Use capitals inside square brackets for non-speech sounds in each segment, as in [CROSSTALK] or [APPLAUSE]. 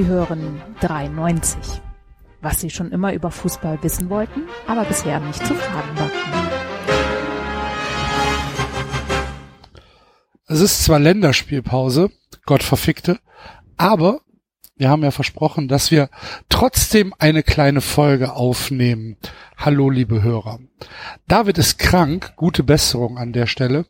Sie hören 93. Was Sie schon immer über Fußball wissen wollten, aber bisher nicht zu fragen war. Es ist zwar Länderspielpause, Gott verfickte, aber wir haben ja versprochen, dass wir trotzdem eine kleine Folge aufnehmen. Hallo, liebe Hörer. David ist krank, gute Besserung an der Stelle.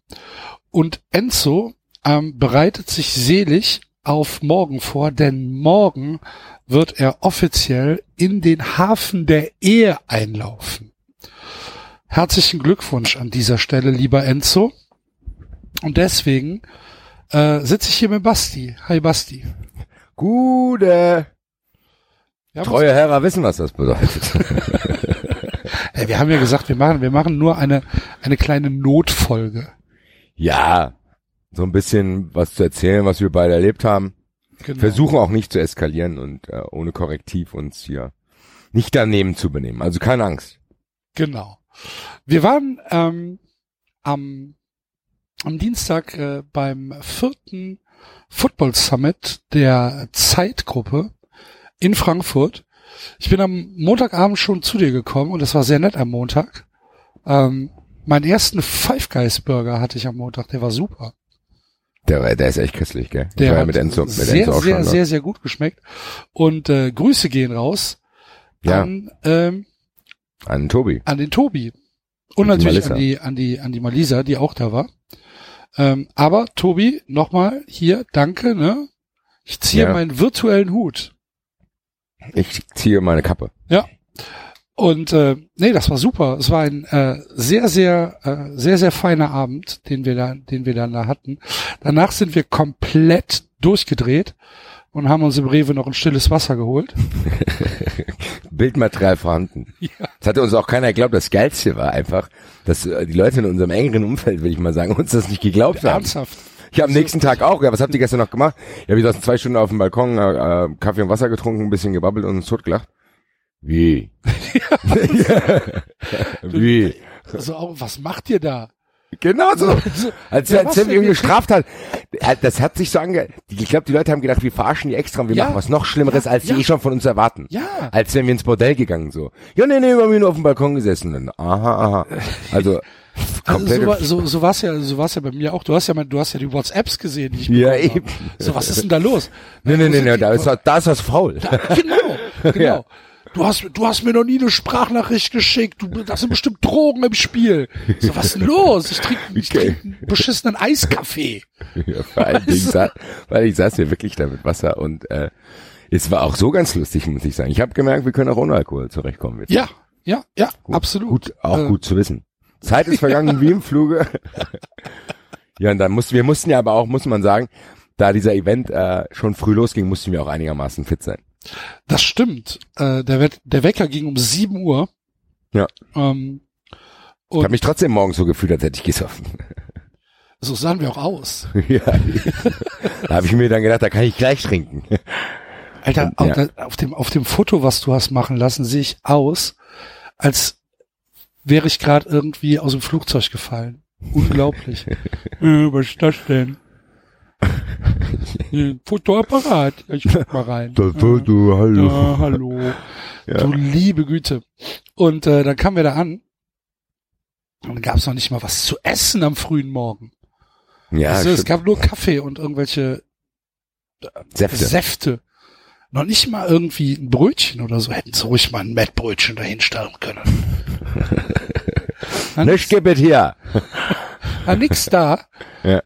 Und Enzo ähm, bereitet sich selig auf morgen vor, denn morgen wird er offiziell in den Hafen der Ehe einlaufen. Herzlichen Glückwunsch an dieser Stelle, lieber Enzo. Und deswegen äh, sitze ich hier mit Basti. Hi Basti. Gute. Ja, Treue Hörer wissen, was das bedeutet. [LAUGHS] Ey, wir haben ja gesagt, wir machen, wir machen nur eine, eine kleine Notfolge. ja, so ein bisschen was zu erzählen, was wir beide erlebt haben. Genau. Versuchen auch nicht zu eskalieren und äh, ohne Korrektiv uns hier nicht daneben zu benehmen. Also keine Angst. Genau. Wir waren ähm, am, am Dienstag äh, beim vierten Football Summit der Zeitgruppe in Frankfurt. Ich bin am Montagabend schon zu dir gekommen und das war sehr nett am Montag. Ähm, meinen ersten Five Guys Burger hatte ich am Montag, der war super. Der, der ist echt köstlich, gell? Der war ja hat mit Enzo, mit sehr, Enzo auch sehr, schon sehr, sehr gut geschmeckt. Und äh, Grüße gehen raus Ja. an, ähm, an Tobi. an den Tobi. Und Und die natürlich Malissa. an die, an die, an die Malisa, die auch da war. Ähm, aber Tobi, nochmal hier, danke, ne? Ich ziehe Ja. meinen virtuellen Hut. Ich ziehe meine Kappe. Und äh, nee, das war super. Es war ein äh, sehr, sehr, äh, sehr, sehr feiner Abend, den wir da, den wir dann da hatten. Danach sind wir komplett durchgedreht und haben uns im Rewe noch ein stilles Wasser geholt. [LAUGHS] Bildmaterial vorhanden. [LAUGHS] Das hatte uns auch keiner geglaubt. Das Geilste war einfach, dass äh, die Leute in unserem engeren Umfeld, will ich mal sagen, [LAUGHS] uns das nicht geglaubt haben. Ernsthaft. Ich habe am nächsten Tag auch, ja, was habt ihr gestern noch gemacht? Ja, wir saßen zwei Stunden auf dem Balkon, äh, äh, Kaffee und Wasser getrunken, ein bisschen gebabbelt und uns totgelacht. Wie? [LAUGHS] Wie? Also was macht ihr da? Genau so. Als, Ja, als wenn hat. Äh, Das hat sich so ange... Ich glaube, die Leute haben gedacht, wir verarschen die extra und wir Ja. machen was noch Schlimmeres, als sie Ja. eh schon von uns erwarten. Ja. Als wenn wir ins Bordell gegangen so. Ja, nee, nee, wir haben nur auf dem Balkon gesessen. Dann, aha, aha. Also, Also so, war- so, so war's ja, so war's ja bei mir auch. Du hast ja du hast ja die WhatsApps gesehen, die ich Ja, eben. habe. So, was ist denn da los? nee, nee, nee, nee, die- da ist, was- da ist was faul. Genau, [LAUGHS] genau. Ja. Du hast, du hast mir noch nie eine Sprachnachricht geschickt. Du, das sind bestimmt Drogen im Spiel. So, was ist denn los? Ich trinke ich Okay. trink einen beschissenen Eiskaffee. Ja, vor allen Dingen, sa weil ich saß hier wirklich da mit Wasser und äh, es war auch so ganz lustig, muss ich sagen. Ich habe gemerkt, wir können auch ohne Alkohol zurechtkommen. Jetzt. Ja, ja, ja, absolut. Gut, auch Äh, gut zu wissen. Zeit ist vergangen wie im Fluge. [LAUGHS] ja, und dann mussten wir mussten ja aber auch, muss man sagen, da dieser Event äh, schon früh losging, mussten wir auch einigermaßen fit sein. Das stimmt. Äh, der, Wett- der Wecker ging um 7 Uhr. Ja. Ähm, Ich und habe mich trotzdem morgens so gefühlt, als hätte ich gesoffen. [LAUGHS] so sahen wir auch aus. [LAUGHS] ja. da habe ich mir dann gedacht, da kann ich gleich trinken. Alter, Ja. auf, der- auf dem, auf dem Foto, was du hast machen lassen, sehe ich aus, als wäre ich gerade irgendwie aus dem Flugzeug gefallen. Unglaublich. [LAUGHS] äh, was ist das denn? [LAUGHS] Äh, Fotoapparat. Ich guck mal rein. [LAUGHS] Das Foto, hallo. Ja, hallo. Ja. Du liebe Güte. Und äh, dann kamen wir da an. Und dann gab es noch nicht mal was zu essen am frühen Morgen. Ja, also, es gab nur Kaffee und irgendwelche Säfte. Säfte. Noch nicht mal irgendwie ein Brötchen oder so. Hätten sie ruhig mal ein Mettbrötchen dahinstellen können. [LAUGHS] War Ne, nix, gib es hier. war nix da. Ja.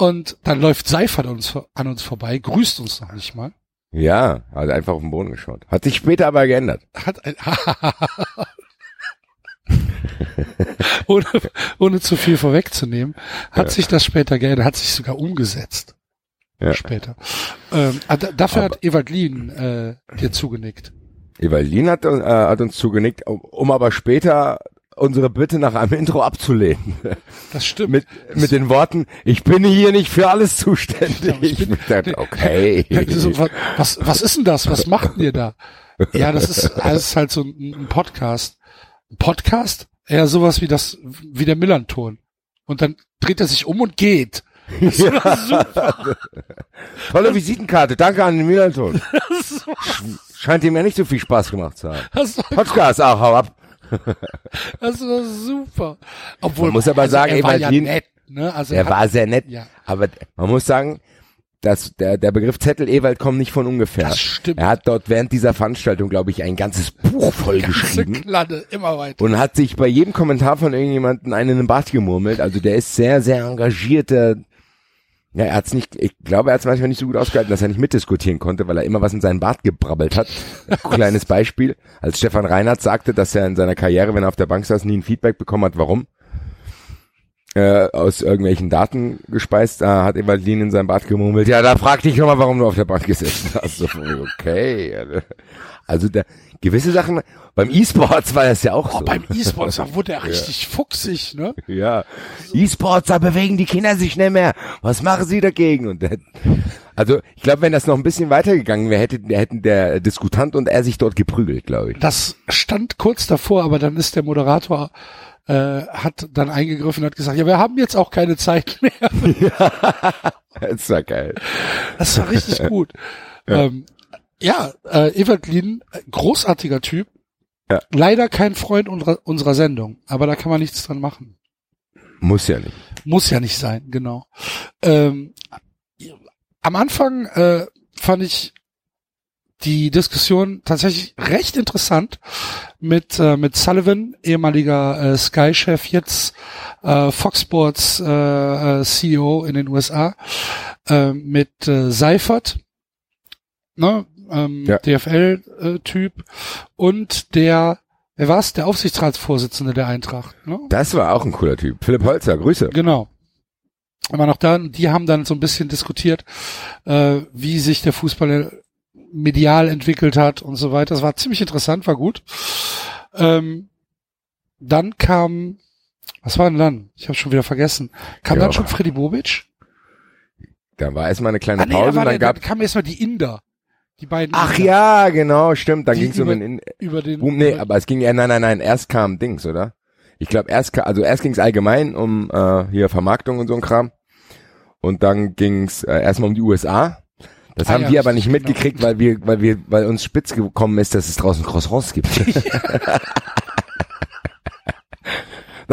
Und dann läuft Seifert an uns, an uns vorbei, grüßt uns noch nicht mal. Ja, also einfach auf den Boden geschaut. Hat sich später aber geändert. Hat ein, [LAUGHS] ohne, ohne zu viel vorwegzunehmen, hat Ja. sich das später geändert, hat sich sogar umgesetzt. Ja. Später. Ähm, ah, da- dafür Aber- hat Evangeline äh, dir zugenickt. Evalin hat, äh, hat uns zugenickt, um, um aber später unsere Bitte nach einem Intro abzulehnen. Das stimmt. Mit, mit den Worten, ich bin hier nicht für alles zuständig. ich bin- Ich dachte, [LAUGHS] okay. Ja, so, wa- was, was ist denn das? Was macht denn ihr da? Ja, das ist, das ist halt so ein, Podcast. Ein Podcast? Ja, sowas wie das, wie der Millanton. Und dann dreht er sich um und geht. Das war super. Tolle Visitenkarte, danke an den Milan-Ton. [LAUGHS] Scheint ihm ja nicht so viel Spaß gemacht zu haben. Podcast, ach, hau ab. [LAUGHS] das war super. Obwohl, Man muss aber sagen, er war ja nett, ne? Also Er hat- war sehr nett, Ja. aber man muss sagen, dass der, der Begriff Zettel Ewald kommt nicht von ungefähr. Das stimmt. Er hat dort während dieser Veranstaltung, glaube ich, ein ganzes Buch voll ganze geschrieben Kladde, immer weiter. und hat sich bei jedem Kommentar von irgendjemandem einen in den Bart gemurmelt. Also der ist sehr, sehr engagierter. Ja, er hat's nicht, ich glaube, er hat's manchmal nicht so gut ausgehalten, dass er nicht mitdiskutieren konnte, weil er immer was in seinen Bart gebrabbelt hat. [LAUGHS] Kleines Beispiel. Als Stefan Reinhardt sagte, dass er in seiner Karriere, wenn er auf der Bank saß, nie ein Feedback bekommen hat, warum? Äh, aus irgendwelchen Daten gespeist, da hat Evalin in seinem Bart gemurmelt, ja, da frag dich doch mal, warum du auf der Bank gesessen hast. So, okay. Also der, gewisse Sachen, beim E-Sports war das ja auch Oh, so. beim E-Sports, da wurde er [LAUGHS] richtig fuchsig, ne? Ja. E-Sports, da bewegen die Kinder sich nicht mehr. Was machen sie dagegen? Und der, also ich glaube, wenn das noch ein bisschen weitergegangen wäre, hätte, hätten der Diskutant und er sich dort geprügelt, glaube ich. Das stand kurz davor, aber dann ist der Moderator äh, hat dann eingegriffen und hat gesagt, ja, wir haben jetzt auch keine Zeit [LAUGHS] mehr. Das war geil. Das war richtig [LAUGHS] gut. Ja, ähm, ja äh, Evalin, äh, großartiger Typ. Ja. Leider kein Freund unserer, unserer Sendung, aber da kann man nichts dran machen. Muss ja nicht. Muss ja nicht sein, genau. Ähm, am Anfang äh, fand ich die Diskussion tatsächlich recht interessant mit äh, mit Sullivan, ehemaliger äh, Sky-Chef, jetzt äh, Fox Sports äh, äh, CEO in den USA, äh, mit äh, Seifert, ne, ähm, Ja. DFL-Typ und der, wer war's, der Aufsichtsratsvorsitzende der Eintracht, ne? Das war auch ein cooler Typ. Philipp Holzer, Grüße. Genau. Immer noch da, die haben dann so ein bisschen diskutiert, äh, wie sich der Fußball medial entwickelt hat und so weiter. Das war ziemlich interessant, war gut. Ähm, dann kam, was war denn dann? Ich habe schon wieder vergessen. Kam Ja. dann schon Freddy Bobic? Da war erstmal eine kleine Ah, nee, Pause da und dann gab dann kamen erstmal die Inder. Die beiden Ach Inder, ja, genau, stimmt. Da Die ging es um den In über den Boom, nee, aber es ging ja, nein, nein, nein, erst kam Dings, oder? Ich glaube, erst, also erst ging es allgemein um äh, hier Vermarktung und so ein Kram. Und dann ging es äh, erstmal um die USA. Das Ah haben ja, wir aber nicht genau. mitgekriegt, weil wir, weil wir, weil uns spitz gekommen ist, dass es draußen Croissants gibt. [LAUGHS] [LAUGHS]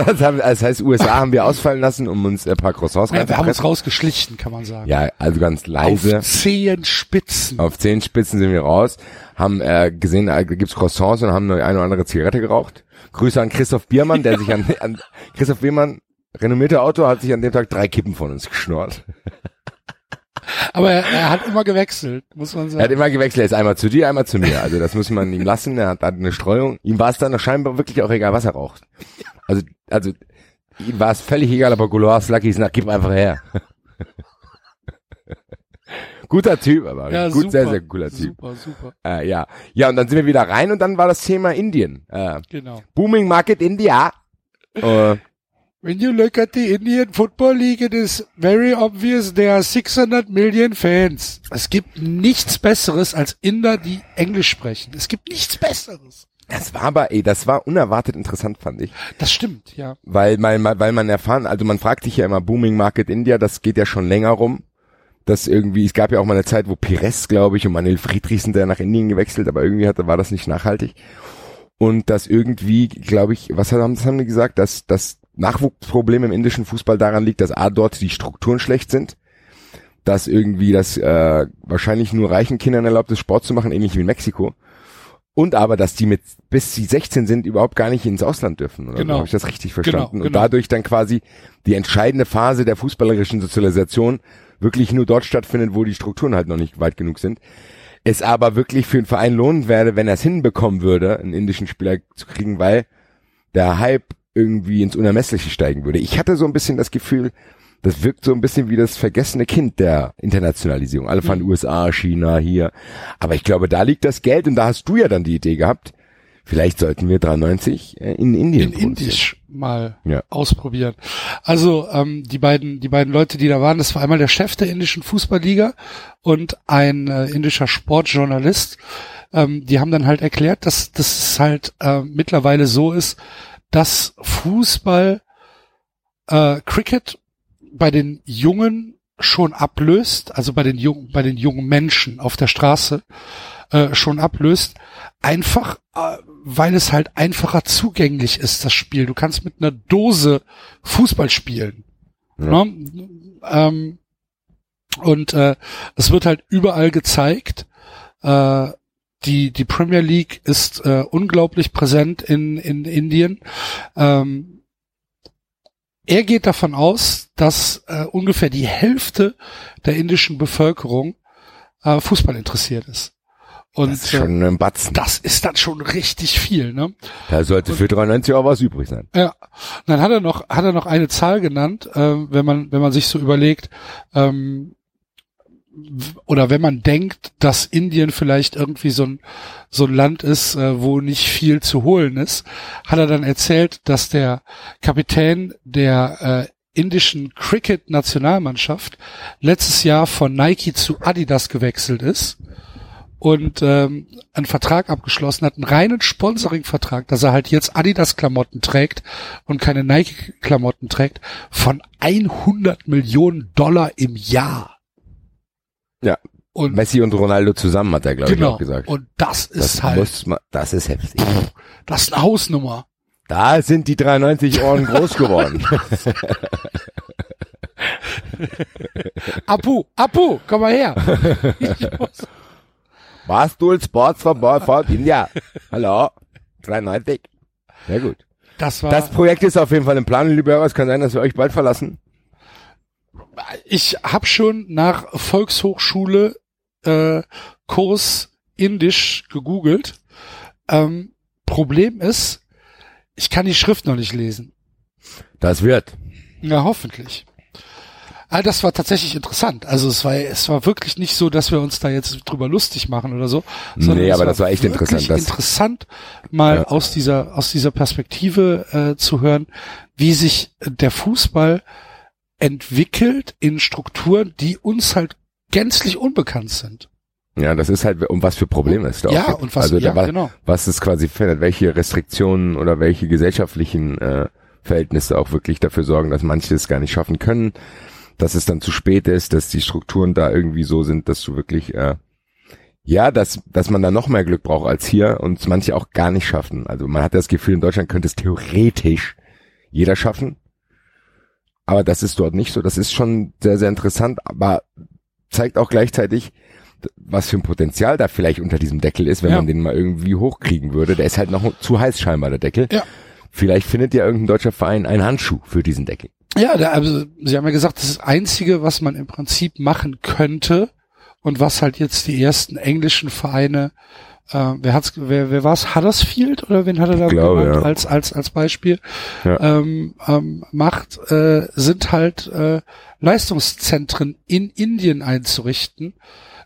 das, haben, das heißt, USA haben wir ausfallen lassen, um uns ein paar Croissants ja, wir haben uns rausgeschlichen, kann man sagen. Ja, also ganz leise. Auf zehn Spitzen. Auf zehn Spitzen sind wir raus, haben äh, gesehen, da gibt's Croissants und haben eine, eine oder andere Zigarette geraucht. Grüße an Christoph Biermann, der sich an, an Christoph Biermann, renommierter Autor, hat sich an dem Tag drei Kippen von uns geschnurrt. Aber er, er hat immer gewechselt, muss man Er hat sagen. immer gewechselt, er ist einmal zu dir, einmal zu mir. Also das muss man ihm lassen, er hat, hat eine Streuung. Ihm war es dann scheinbar wirklich auch egal, was er raucht. Also, also ihm war es völlig egal, aber Gouloirs Lucky ist nach, gib einfach her. [LAUGHS] Guter Typ, aber Ja, gut, super, sehr, sehr cooler Typ. Super, super, Äh, ja. ja, und dann sind wir wieder rein und dann war das Thema Indien. Äh, genau. Booming Market India. Äh, When you look at the Indian Football League, it is very obvious there are 600 million fans. Es gibt nichts Besseres als Inder, die Englisch sprechen. Es gibt nichts Besseres. das war aber, ey, das war unerwartet interessant, fand ich. Das stimmt, ja. Weil man, weil man erfahren, also man fragt sich ja immer Booming Market India, das geht ja schon länger rum. Das irgendwie, es gab ja auch mal eine Zeit, wo Pires, glaube ich, und Manuel Friedrichsen, der nach Indien gewechselt, aber irgendwie hatte, war das nicht nachhaltig. Und das irgendwie, glaube ich, was haben, das haben die gesagt, dass das Nachwuchsproblem im indischen Fußball daran liegt, dass A, dort die Strukturen schlecht sind, dass irgendwie das äh, wahrscheinlich nur reichen Kindern erlaubt ist, Sport zu machen, ähnlich wie in Mexiko. Und aber, dass die mit, bis sie 16 sind, überhaupt gar nicht ins Ausland dürfen. Oder Genau. Habe ich das richtig verstanden? Genau, Und genau. dadurch dann quasi die entscheidende Phase der fußballerischen Sozialisation wirklich nur dort stattfindet, wo die Strukturen halt noch nicht weit genug sind. Es aber wirklich für einen Verein lohnen werde, wenn er es hinbekommen würde, einen indischen Spieler zu kriegen, weil der Hype irgendwie ins Unermessliche steigen würde. Ich hatte so ein bisschen das Gefühl, das wirkt so ein bisschen wie das vergessene Kind der Internationalisierung. Alle fanden USA, China, hier. Aber ich glaube, da liegt das Geld und da hast du ja dann die Idee gehabt, vielleicht sollten wir 93 äh, in Indien In. Indisch mal Ja. ausprobieren. Also ähm, die beiden, die beiden Leute, die da waren, das war einmal der Chef der indischen Fußballliga und ein äh, indischer Sportjournalist. Ähm, die haben dann halt erklärt, dass es halt äh, mittlerweile so ist, dass Fußball, äh, Cricket bei den Jungen schon ablöst, also bei den jungen, bei den jungen Menschen auf der Straße äh, schon ablöst, einfach, äh, weil es halt einfacher zugänglich ist, das Spiel. Du kannst mit einer Dose Fußball spielen. Ja. Ne? Ähm, und äh, es wird halt überall gezeigt. Äh, die, die Premier League ist äh, unglaublich präsent in, in Indien. Ähm, er geht davon aus, dass äh, ungefähr die Hälfte der indischen Bevölkerung äh, Fußball interessiert ist. Und das ist schon ein Batzen. äh, das ist dann schon richtig viel, ne? Da sollte für 93 auch was übrig sein. Ja. Und dann hat er noch, hat er noch eine Zahl genannt, ähm, wenn man, wenn man sich so überlegt, ähm, oder wenn man denkt, dass Indien vielleicht irgendwie so ein, so ein Land ist, äh, wo nicht viel zu holen ist, hat er dann erzählt, dass der Kapitän der äh, indischen Cricket-Nationalmannschaft letztes Jahr von Nike zu Adidas gewechselt ist und ähm, einen Vertrag abgeschlossen hat, einen reinen Sponsoring-Vertrag, dass er halt jetzt Adidas-Klamotten trägt und keine Nike-Klamotten trägt, von 100 Millionen Dollar im Jahr. Ja. Und Messi und Ronaldo zusammen, hat er, glaube ich, genau. auch gesagt. Und das ist Das halt, muss man, das ist heftig. das ist eine Hausnummer. Da sind die 93 Ohren groß geworden. [LAUGHS] Apu, Apu, komm mal her. Ich muss- [LAUGHS] Barstool Sports Football for India. Hallo. 93. Sehr gut. Das war, Das Projekt ist auf jeden Fall im Plan, liebe Hörer. Es kann sein, dass wir euch bald verlassen. Ich habe schon nach Volkshochschule äh, Kurs Indisch gegoogelt. Ähm, Problem ist, ich kann die Schrift noch nicht lesen. Das wird. Ja, hoffentlich. Ah, das war tatsächlich interessant. Also es war, es war wirklich nicht so, dass wir uns da jetzt drüber lustig machen oder so. Nee, aber das war echt interessant, das- interessant, mal Ja. aus dieser, aus dieser Perspektive äh, zu hören, wie sich der Fußball entwickelt in Strukturen, die uns halt gänzlich unbekannt sind. Ja, das ist halt, um was für Probleme es da Ja, auch und was- also ja, da, genau. was es quasi verändert, welche Restriktionen oder welche gesellschaftlichen äh, Verhältnisse auch wirklich dafür sorgen, dass manche es gar nicht schaffen können, dass es dann zu spät ist, dass die Strukturen da irgendwie so sind, dass du wirklich äh, ja, dass, dass man da noch mehr Glück braucht als hier und manche auch gar nicht schaffen. Also man hat das Gefühl, in Deutschland könnte es theoretisch jeder schaffen. Aber das ist dort nicht so. Das ist schon sehr, sehr interessant, aber zeigt auch gleichzeitig, was für ein Potenzial da vielleicht unter diesem Deckel ist, wenn Ja. man den mal irgendwie hochkriegen würde. Der ist halt noch zu heiß scheinbar, der Deckel. Ja. Vielleicht findet ja irgendein deutscher Verein einen Handschuh für diesen Deckel. Ja, da, also Sie haben ja gesagt, das ist das Einzige, was man im Prinzip machen könnte und was halt jetzt die ersten englischen Vereine, äh, wer hat's, wer, wer war's, Huddersfield oder wen hat er da glaube, genannt ja. als als als Beispiel Ja. ähm, ähm, macht, äh, sind halt äh, Leistungszentren in Indien einzurichten,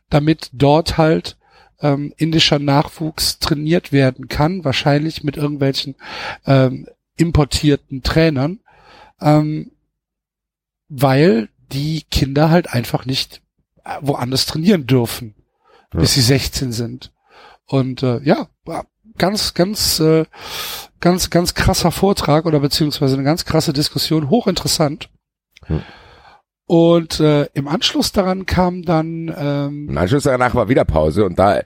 damit dort halt ähm, indischer Nachwuchs trainiert werden kann, wahrscheinlich mit irgendwelchen ähm, importierten Trainern, ähm, weil die Kinder halt einfach nicht äh, woanders trainieren dürfen, Ja. bis sie 16 sind. Und äh, ja, war ganz, ganz, äh, ganz, ganz krasser Vortrag oder beziehungsweise eine ganz krasse Diskussion, hochinteressant. Hm. Und äh, im Anschluss daran kam dann ähm, Im Anschluss danach war wieder Pause und da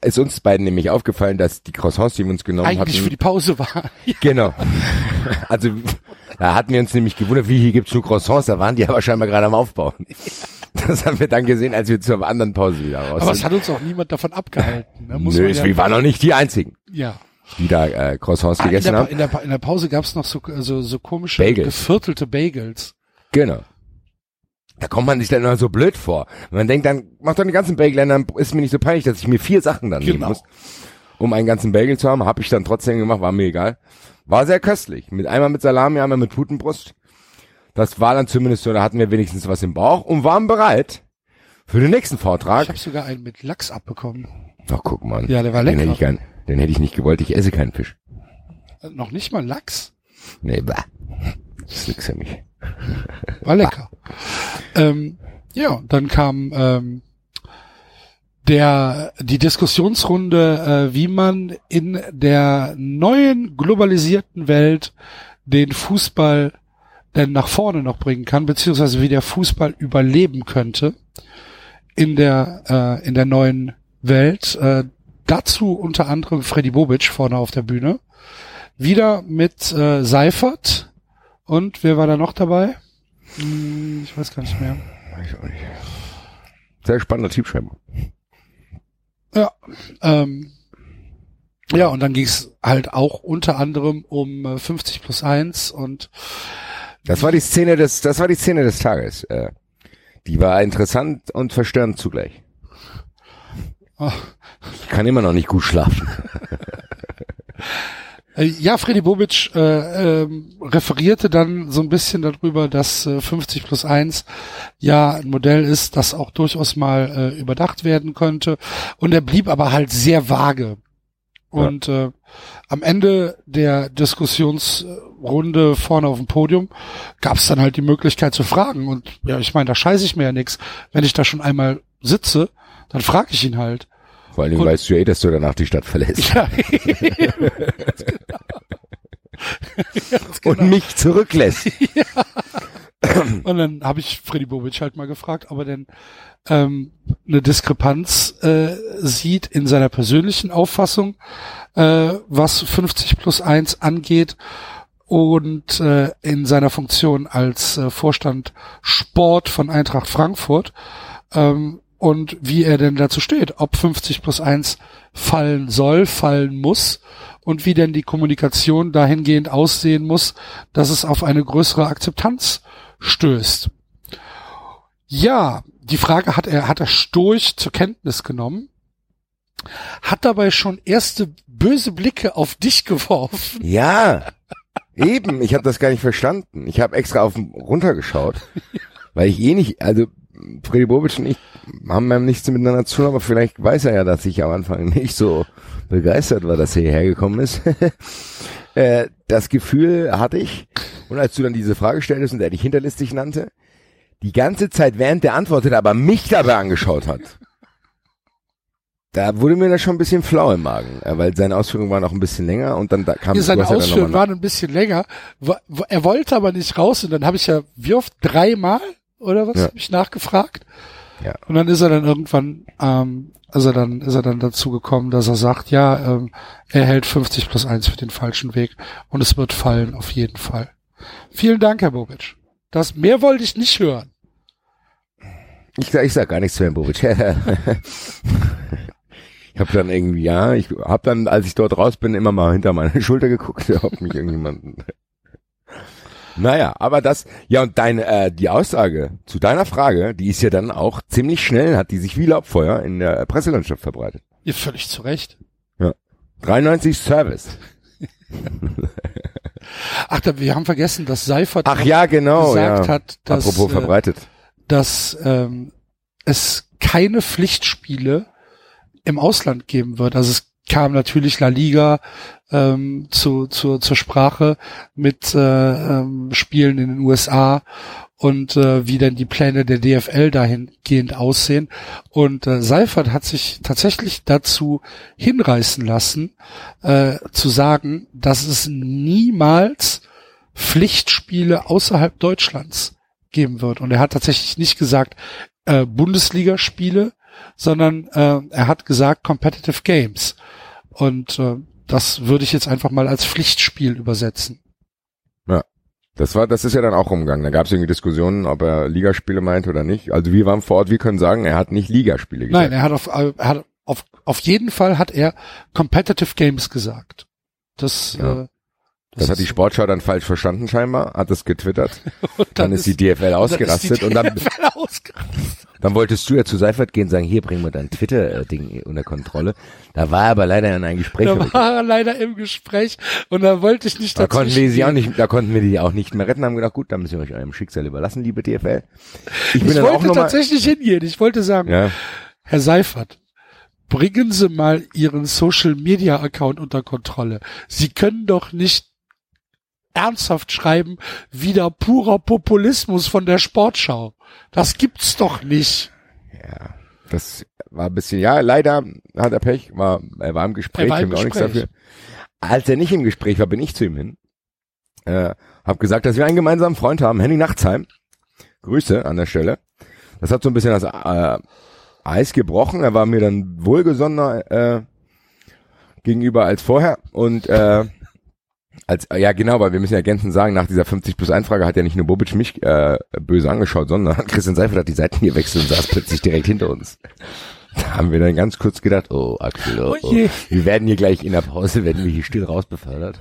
ist uns beiden nämlich aufgefallen, dass die Croissants, die wir uns genommen eigentlich hatten, für die Pause war. [LAUGHS] Genau. Also da hatten wir uns nämlich gewundert, wie hier gibt's nur Croissants, da waren die aber scheinbar gerade am Aufbauen. Das haben wir dann gesehen, als wir zur anderen Pause wieder raus Aber es hat uns auch niemand davon abgehalten. Ne? Muss Nö, ja, wir waren noch nicht die einzigen, ja. die da äh, Croissants Ah, in, gegessen der, haben. In, der, in der Pause gab's noch so, so, so komische Bagels. geviertelte Bagels. Genau. Da kommt man sich dann immer so blöd vor. Man denkt dann, mach doch den ganzen Bagel, dann ist mir nicht so peinlich, dass ich mir vier Sachen dann nehmen Genau. muss, um einen ganzen Bagel zu haben. Hab ich dann trotzdem gemacht, war mir egal. War sehr köstlich. Mit einmal mit Salami, einmal mit Putenbrust. Das war dann zumindest so, da hatten wir wenigstens was im Bauch und waren bereit für den nächsten Ich Vortrag. habe sogar einen mit Lachs abbekommen. Ach, guck mal. Ja, der war Den lecker. hätte ich gern, den hätte ich nicht gewollt, ich esse keinen Fisch. Äh, Noch nicht mal Lachs. Nee, bah. Das ist nix für mich. [LAUGHS] War lecker. ähm, ja, dann kam ähm, der die Diskussionsrunde, äh, wie man in der neuen globalisierten Welt den Fußball denn nach vorne noch bringen kann, beziehungsweise wie der Fußball überleben könnte in der, äh, in der neuen Welt. Äh, dazu unter anderem Freddy Bobic vorne auf der Bühne. Wieder mit äh, Seifert und wer war da noch dabei? Hm, ich weiß gar nicht mehr. Weiß auch nicht. Sehr spannender Typ scheinbar. Ja, ähm, ja, und dann ging es halt auch unter anderem um äh, 50 plus 1 und Das war die Szene des, das war die Szene des Tages. Äh, die war interessant und verstörend zugleich. Ich kann immer noch nicht gut schlafen. [LAUGHS] Äh, Ja, Freddy Bobic äh, ähm, referierte dann so ein bisschen darüber, dass äh, 50 plus 1 ja ein Modell ist, das auch durchaus mal äh, überdacht werden könnte. Und er blieb aber halt sehr vage. Und äh, am Ende der Diskussionsrunde vorne auf dem Podium gab es dann halt die Möglichkeit zu fragen. Und ja, ich meine, da scheiße ich mir ja nix. Wenn ich da schon einmal sitze, dann frage ich ihn halt. Vor allen Dingen Und- weißt du ja eh, dass du danach die Stadt verlässt. Ja, [LAUGHS] Und mich zurücklässt. [LAUGHS] Und dann habe ich Freddy Bobic halt mal gefragt, ob er denn ähm, eine Diskrepanz äh, sieht in seiner persönlichen Auffassung, äh, was 50 plus 1 angeht und äh, in seiner Funktion als äh, Vorstand Sport von Eintracht Frankfurt ähm, und wie er denn dazu steht, ob 50 plus 1 fallen soll, fallen muss und wie denn die Kommunikation dahingehend aussehen muss, dass es auf eine größere Akzeptanz stößt. Ja, die Frage hat er, hat er stoisch zur Kenntnis genommen, hat dabei schon erste böse Blicke auf dich [LAUGHS] geworfen. Ja, eben. Ich habe das gar nicht verstanden. Ich habe extra auf runtergeschaut, [LAUGHS] weil ich eh nicht, also Freddy Bobic und ich haben ja nichts miteinander zu tun, aber vielleicht weiß er ja, dass ich am Anfang nicht so begeistert war, dass er hierher gekommen ist. [LAUGHS] äh, das Gefühl hatte ich, und als du dann diese Frage stelltest und er dich hinterlistig nannte, die ganze Zeit während der antwortete, aber mich dabei angeschaut hat. Da wurde mir das schon ein bisschen flau im Magen, äh, weil seine Ausführungen waren auch ein bisschen länger und dann da kam Ja, seine Ausführungen waren ein bisschen länger. Er wollte aber nicht raus und dann habe ich ja, wie oft, dreimal oder was, Ja. habe ich nachgefragt. Ja. Und dann ist er dann irgendwann, ähm, er dann, ist er dann dazu gekommen, dass er sagt, ja, ähm, er hält 50 plus 1 für den falschen Weg und es wird fallen auf jeden Fall. Vielen Dank, Herr Bobic. Das mehr wollte ich nicht hören. Ich, ich sag gar nichts zu Herrn Bobic. [LAUGHS] ich habe dann irgendwie, ja, ich habe dann, als ich dort raus bin, immer mal hinter meine [LAUGHS] Schulter geguckt, ob mich irgendjemand. Naja, aber das, ja und deine, äh, die Aussage zu deiner Frage, die ist ja dann auch ziemlich schnell, hat die sich wie Laubfeuer in der Presselandschaft verbreitet. Ihr völlig zu Recht. 93 Service. [LAUGHS] Ach, da, wir haben vergessen, dass Seifert Ach ja, genau, gesagt ja. hat, dass, Apropos äh, verbreitet. dass ähm, es keine Pflichtspiele im Ausland geben wird. Also es kam natürlich La Liga ähm, zu, zu, zur Sprache mit äh, ähm, Spielen in den USA und äh, wie dann die Pläne der DFL dahingehend aussehen. Und äh, Seifert hat sich tatsächlich dazu hinreißen lassen, äh, zu sagen, dass es niemals Pflichtspiele außerhalb Deutschlands geben wird. Und er hat tatsächlich nicht gesagt äh, Bundesligaspiele, sondern äh, er hat gesagt Competitive Games. Und äh, das würde ich jetzt einfach mal als Pflichtspiel übersetzen. Das war, das ist ja dann auch umgegangen. Da gab es irgendwie Diskussionen, ob er Ligaspiele meint oder nicht. Also wir waren vor Ort, wir können sagen, er hat nicht Ligaspiele gesagt. Nein, er hat auf, äh, er hat auf, auf jeden Fall hat er Competitive Games gesagt. Das, Ja. äh, Das hat die Sportschau dann falsch verstanden scheinbar, hat es getwittert. [LAUGHS] und Dann, ist die DFL ausgerastet und dann, DFL ausgerastet. Dann wolltest du ja zu Seifert gehen und sagen, hier bringen wir dein Twitter-Ding unter Kontrolle. Da war er aber leider in ein Gespräch. Da war er leider im Gespräch und da wollte ich nicht Da konnten wir sie auch nicht, da konnten wir die auch nicht mehr retten, haben gedacht, gut, dann müssen wir euch eurem Schicksal überlassen, liebe DFL. Ich Ich wollte tatsächlich hingehen. Ich wollte sagen, ja, Herr Seifert, bringen Sie mal Ihren Social Media Account unter Kontrolle. Sie können doch nicht ernsthaft schreiben, wieder purer Populismus von der Sportschau. Das gibt's doch nicht. ja, das war ein bisschen, ja, leider hat er Pech, war, er war im Gespräch, Er war im wir auch nichts Gespräch. dafür. Als er nicht im Gespräch war, bin ich zu ihm hin Äh, hab gesagt, dass wir einen gemeinsamen Freund haben, Henning Nachtsheim. Grüße an der Stelle. Das hat so ein bisschen das äh, Eis gebrochen. Er war mir dann wohlgesonnener äh, gegenüber als vorher. Und äh, als ja genau, weil wir müssen ja ergänzend sagen, nach dieser 50 plus 1 Frage hat ja nicht nur Bobic mich äh, böse angeschaut, sondern [LAUGHS] Christian Seifert hat die Seiten gewechselt und saß plötzlich direkt hinter uns. [LAUGHS] Da haben wir dann ganz kurz gedacht, oh Axel, oh, oh. wir werden hier gleich in der Pause, werden wir hier still rausbefördert.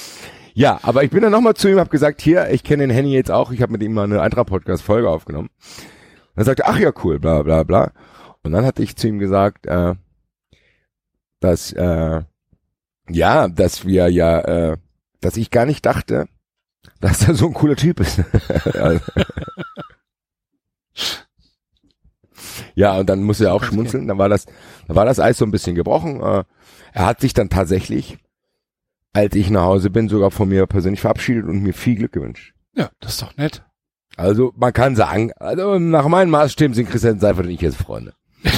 [LAUGHS] ja, aber ich bin dann nochmal zu ihm, habe gesagt, hier, ich kenne den Henny jetzt auch, ich habe mit ihm mal eine Eintracht-Podcast-Folge aufgenommen. Und er sagte, ach ja, cool, bla bla bla. Und dann hatte ich zu ihm gesagt, äh, dass äh, ja, dass wir ja, äh, dass ich gar nicht dachte, dass er so ein cooler Typ ist. [LAUGHS] ja, und dann musste er auch schmunzeln. Dann war das, dann war das Eis so ein bisschen gebrochen. Äh, er hat sich dann tatsächlich, als ich nach Hause bin, sogar von mir persönlich verabschiedet und mir viel Glück gewünscht. Ja, das ist doch nett. Also man kann sagen, also nach meinen Maßstäben sind Christian Seifert und ich jetzt Freunde. [LAUGHS]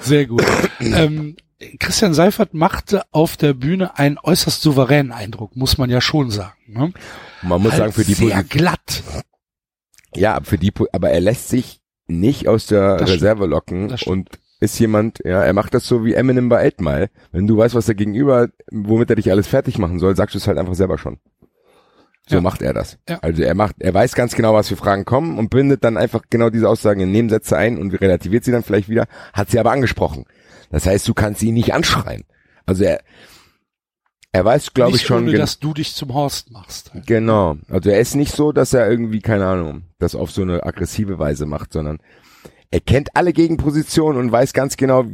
Sehr gut. [LAUGHS] ähm, Christian Seifert machte auf der Bühne einen äußerst souveränen Eindruck, muss man ja schon sagen. Ne? Man muss halt sagen, für die sehr glatt. Ja, für die, aber er lässt sich nicht aus der das Reserve locken und ist jemand, ja, er macht das so wie Eminem bei 8 Mile. Wenn du weißt, was er gegenüber, womit er dich alles fertig machen soll, sagst du es halt einfach selber schon. So ja. macht er das. Ja. Also er macht, er weiß ganz genau, was für Fragen kommen und bindet dann einfach genau diese Aussagen in Nebensätze ein und relativiert sie dann vielleicht wieder, hat sie aber angesprochen. Das heißt, du kannst ihn nicht anschreien. Also er, er weiß, glaube ich, schon, ohne, dass du dich zum Horst machst. Halt. Genau. Also er ist nicht so, dass er irgendwie, keine Ahnung, das auf so eine aggressive Weise macht, sondern er kennt alle Gegenpositionen und weiß ganz genau,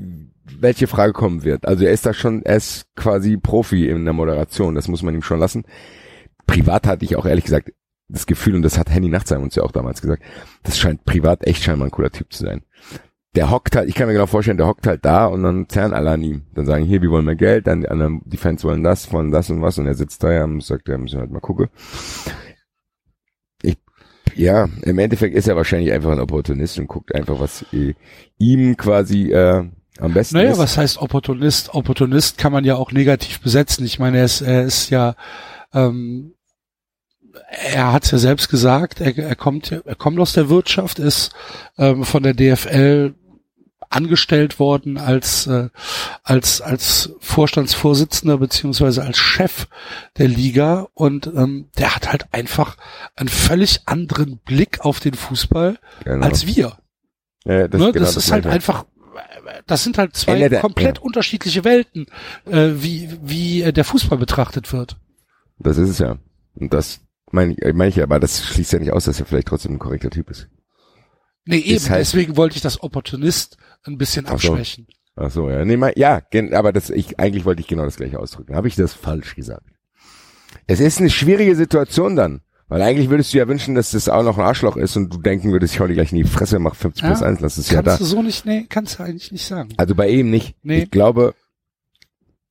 welche Frage kommen wird. Also er ist da schon, er ist quasi Profi in der Moderation. Das muss man ihm schon lassen privat hatte ich auch ehrlich gesagt das Gefühl, und das hat Henny Nachtsheim uns ja auch damals gesagt, das scheint privat echt scheinbar ein cooler Typ zu sein. Der hockt halt, ich kann mir genau vorstellen, der hockt halt da und dann zerren alle an ihm. Dann sagen, hier, wir wollen mehr Geld, dann die anderen, die Fans wollen das, wollen das und was und er sitzt da ja und sagt, ja, müssen wir halt mal gucken. Ich, ja, im Endeffekt ist er wahrscheinlich einfach ein Opportunist und guckt einfach, was äh, ihm quasi äh, am besten naja, ist. was heißt Opportunist? Opportunist kann man ja auch negativ besetzen. Ich meine, er ist, er ist ja ähm, er hat es ja selbst gesagt, er, er kommt, er kommt aus der Wirtschaft, ist ähm, von der DFL angestellt worden als äh, als als Vorstandsvorsitzender beziehungsweise als Chef der Liga und ähm, der hat halt einfach einen völlig anderen Blick auf den Fußball genau. als wir. Ja, das, ne? genau, das, das ist halt einfach das sind halt zwei der, komplett ja. unterschiedliche Welten, äh, wie wie der Fußball betrachtet wird. Das ist es ja. Und das meine ich, mein ich ja, aber das schließt ja nicht aus, dass er vielleicht trotzdem ein korrekter Typ ist. Nee, eben, halt, deswegen wollte ich das Opportunist ein bisschen ach so. abschwächen. Ach so, ja. Nee, mal, ja, aber das, ich, eigentlich wollte ich genau das gleiche ausdrücken. Habe ich das falsch gesagt? Es ist eine schwierige Situation dann. Weil eigentlich würdest du ja wünschen, dass das auch noch ein Arschloch ist und du denken würdest, ich hau dir gleich in die Fresse, mach 50 ja, plus 1, lass es ja da. Kannst du so nicht, nee, kannst du eigentlich nicht sagen. Also bei ihm nicht. Nee. Ich glaube,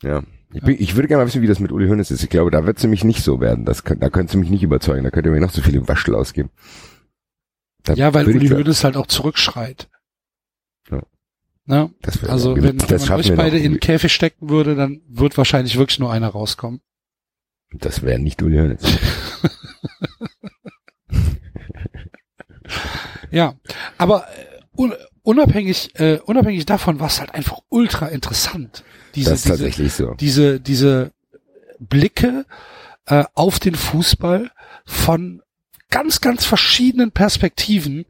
ja, ich, bin, ich würde gerne mal wissen, wie das mit Uli Hoeneß ist. Ich glaube, da wird es nämlich nicht so werden. Das, da könntest du mich nicht überzeugen. Da könnt ihr mir noch so viele Waschel ausgeben. Da ja, weil Uli Hoeneß halt auch zurückschreit. Ja. Na? also ja, wenn, wenn man euch beide in den Käfig stecken würde, dann wird wahrscheinlich wirklich nur einer rauskommen. Das wäre nicht Uli Hoeneß. [LAUGHS] ja, aber äh, unabhängig, äh, unabhängig davon war es halt einfach ultra interessant. Diese, das ist tatsächlich diese, so. Diese, diese Blicke äh, auf den Fußball von ganz, ganz verschiedenen Perspektiven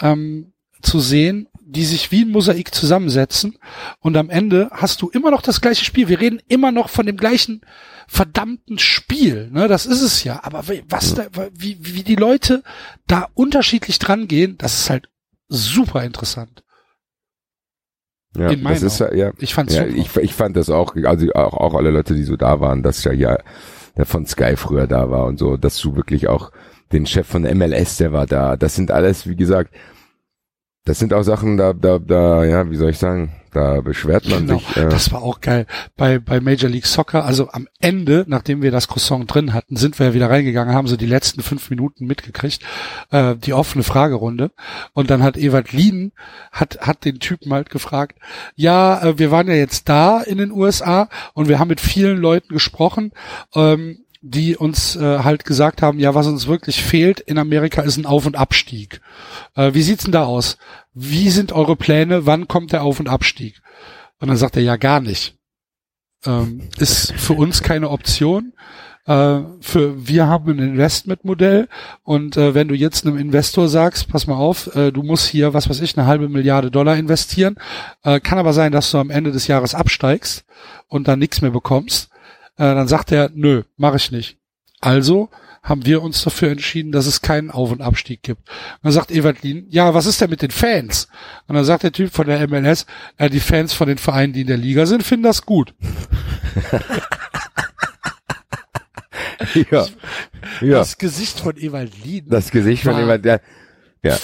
ähm, zu sehen, die sich wie ein Mosaik zusammensetzen. Und am Ende hast du immer noch das gleiche Spiel. Wir reden immer noch von dem gleichen verdammten Spiel. Ne? Das ist es ja. Aber was da, wie, wie die Leute da unterschiedlich dran gehen, das ist halt super interessant. Ja, das ist ja. Ich fand's ja, ich, ich fand das auch, also auch, auch alle Leute, die so da waren, dass ja ja der von Sky früher da war und so, dass du wirklich auch den Chef von MLS, der war da. Das sind alles, wie gesagt, Das sind auch Sachen, da, da, da, ja, wie soll ich sagen, da beschwert man Genau, sich. Äh, das war auch geil. Bei, bei Major League Soccer, also am Ende, nachdem wir das Croissant drin hatten, sind wir ja wieder reingegangen, haben so die letzten fünf Minuten mitgekriegt, äh, die offene Fragerunde. Und dann hat Ewald Lien, hat, hat den Typen halt gefragt, ja, äh, wir waren ja jetzt da in den USA und wir haben mit vielen Leuten gesprochen, ähm, die uns äh, halt gesagt haben, ja, was uns wirklich fehlt in Amerika ist ein Auf- und Abstieg. Äh, wie sieht's denn da aus? Wie sind eure Pläne? Wann kommt der Auf- und Abstieg? Und dann sagt er, ja, gar nicht. Ähm, ist für uns keine Option. Äh, für wir haben ein Investmentmodell und äh, wenn du jetzt einem Investor sagst, pass mal auf, äh, du musst hier, was weiß ich, eine halbe Milliarde Dollar investieren, äh, kann aber sein, dass du am Ende des Jahres absteigst und dann nichts mehr bekommst, äh, dann sagt er, nö, mache ich nicht. Also haben wir uns dafür entschieden, dass es keinen Auf- und Abstieg gibt. Und dann sagt Ewald Lien, ja, was ist denn mit den Fans? Und dann sagt der Typ von der MLS, ja, die Fans von den Vereinen, die in der Liga sind, finden das gut. ja. ja. Das Gesicht von Ewald Lien. Das Gesicht von jemand, der, ja,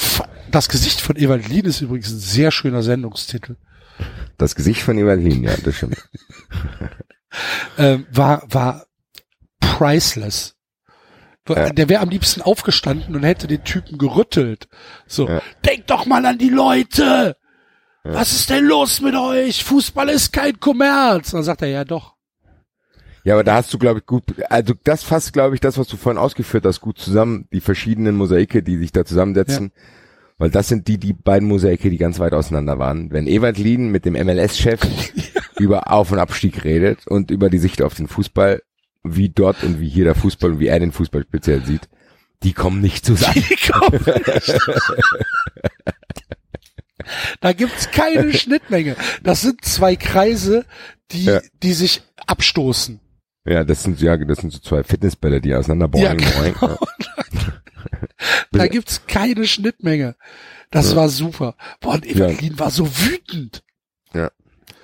Das Gesicht von Ewald Lien ist übrigens ein sehr schöner Sendungstitel. das Gesicht von Evalin, ja, das stimmt. Ähm, war, war priceless. Ja. Der wäre am liebsten aufgestanden und hätte den Typen gerüttelt. So, Ja. denk doch mal an die Leute! Was ist denn los mit euch? Fußball ist kein Kommerz. Dann sagt er, ja doch. Ja, aber da hast du, glaube ich, gut, also das fasst, glaube ich, das, was du vorhin ausgeführt hast, gut zusammen, die verschiedenen Mosaike, die sich da zusammensetzen. Weil das sind die, die beiden Mosaike, die ganz weit auseinander waren. Wenn Ewald Lien mit dem MLS-Chef [LAUGHS] über Auf- und Abstieg redet und über die Sicht auf den Fußball, wie dort und wie hier der Fußball und wie er den Fußball speziell sieht, die kommen nicht zusammen. Die kommen nicht. [LAUGHS] Da gibt's keine Schnittmenge. Das sind zwei Kreise, die, Ja. die sich abstoßen. Ja, das sind ja, das sind so zwei Fitnessbälle, die auseinander Ja, boing, boing. genau. [LAUGHS] Da gibt's keine Schnittmenge. Das Ja. war super. Boah, und Evelyn war so wütend.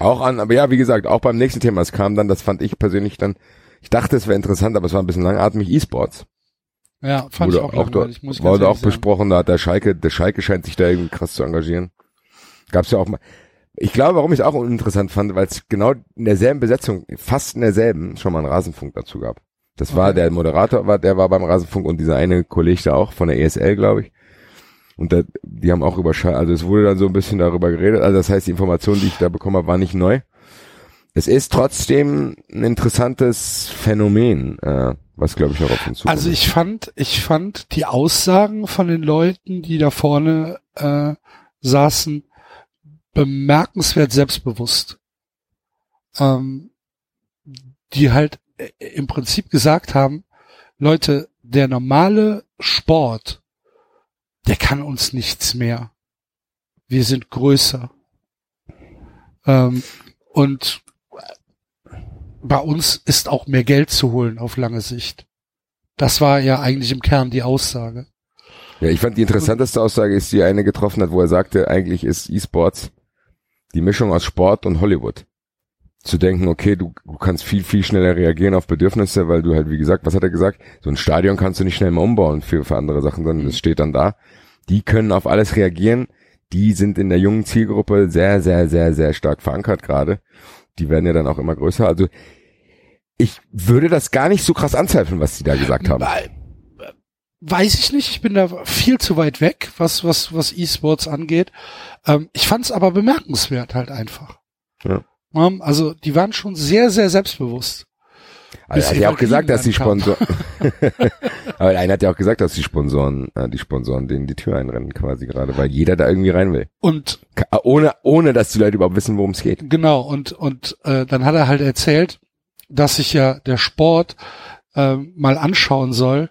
Auch an, aber ja, wie gesagt, auch beim nächsten Thema, es kam dann, das fand ich persönlich dann, ich dachte, es wäre interessant, aber es war ein bisschen langatmig, E-Sports. Ja, fand Wurde ich auch, auch, dort, ich wurde auch sagen. besprochen, da hat der Schalke, der Schalke scheint sich da irgendwie krass zu engagieren. Gab's ja auch mal. Ich glaube, warum ich es auch uninteressant fand, weil es genau in derselben Besetzung, fast in derselben, schon mal einen Rasenfunk dazu gab. Das war Okay. der Moderator, war, der war beim Rasenfunk und dieser eine Kollege da auch von der ESL, glaube ich. Und da, die haben auch über also es wurde dann so ein bisschen darüber geredet. Also das heißt, die Information, die ich da bekommen habe, war nicht neu. Es ist trotzdem ein interessantes Phänomen, äh, was glaube ich noch auf uns zukommt. Also ich fand, ich fand die Aussagen von den Leuten, die da vorne äh, saßen, bemerkenswert selbstbewusst. Ähm, die halt äh, im Prinzip gesagt haben, Leute, der normale Sport, der kann uns nichts mehr. Wir sind größer. Ähm, und bei uns ist auch mehr Geld zu holen auf lange Sicht. Das war ja eigentlich im Kern die Aussage. Ja, ich fand die interessanteste Aussage ist, die eine getroffen hat, wo er sagte, eigentlich ist E-Sports die Mischung aus Sport und Hollywood. Zu denken, okay, du, du kannst viel, viel schneller reagieren auf Bedürfnisse, weil du halt, wie gesagt, was hat er gesagt? So ein Stadion kannst du nicht schnell mal umbauen für, für andere Sachen, sondern es steht dann da. Die können auf alles reagieren. Die sind in der jungen Zielgruppe sehr, sehr, sehr, sehr stark verankert gerade. Die werden ja dann auch immer größer. Also ich würde das gar nicht so krass anzweifeln, was die da gesagt haben. Weiß ich nicht, ich bin da viel zu weit weg, was, was, was E-Sports angeht. Ähm, ich fand es aber bemerkenswert halt einfach. Ja. Also die waren schon sehr, sehr selbstbewusst. Also er hat ja auch gesagt, dass die. Sponsoren, [LAUGHS] [LAUGHS] aber der eine hat ja auch gesagt, dass die Sponsoren, äh, die Sponsoren denen die Tür einrennen quasi gerade, weil jeder da irgendwie rein will. Und Ohne, ohne dass die Leute überhaupt wissen, worum es geht. Genau, und, und äh, dann hat er halt erzählt, dass sich ja der Sport äh, mal anschauen soll,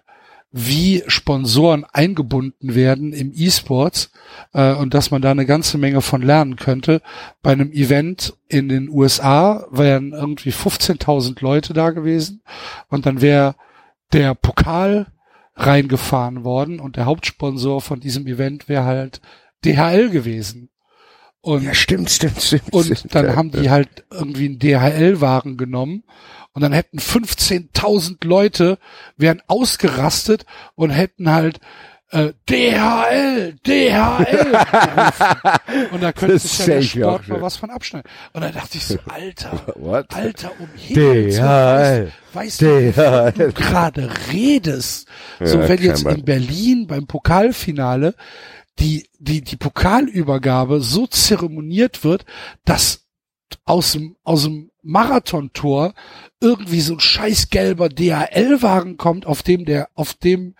wie Sponsoren eingebunden werden im E-Sports äh, und dass man da eine ganze Menge von lernen könnte. Bei einem Event in den USA wären irgendwie 15.000 Leute da gewesen und dann wäre der Pokal reingefahren worden und der Hauptsponsor von diesem Event wäre halt DHL gewesen. Und stimmt, stimmt, stimmt. und stimmt, dann ja, haben die ja. halt irgendwie einen DHL-Wagen genommen und dann hätten 15.000 Leute wären ausgerastet und hätten halt äh, DHL, DHL. [LAUGHS] Und da könnte sich ja der Sport mal was von abschneiden. Und dann dachte ich so, Alter, [LAUGHS] What? Alter, um Himmels DHL. weißt, du, du gerade redest? So, Ja, wenn jetzt in Berlin beim Pokalfinale die, die, die Pokalübergabe so zeremoniert wird, dass aus dem, aus dem Marathontor irgendwie so ein scheiß gelber DHL-Wagen kommt, auf dem der, auf dem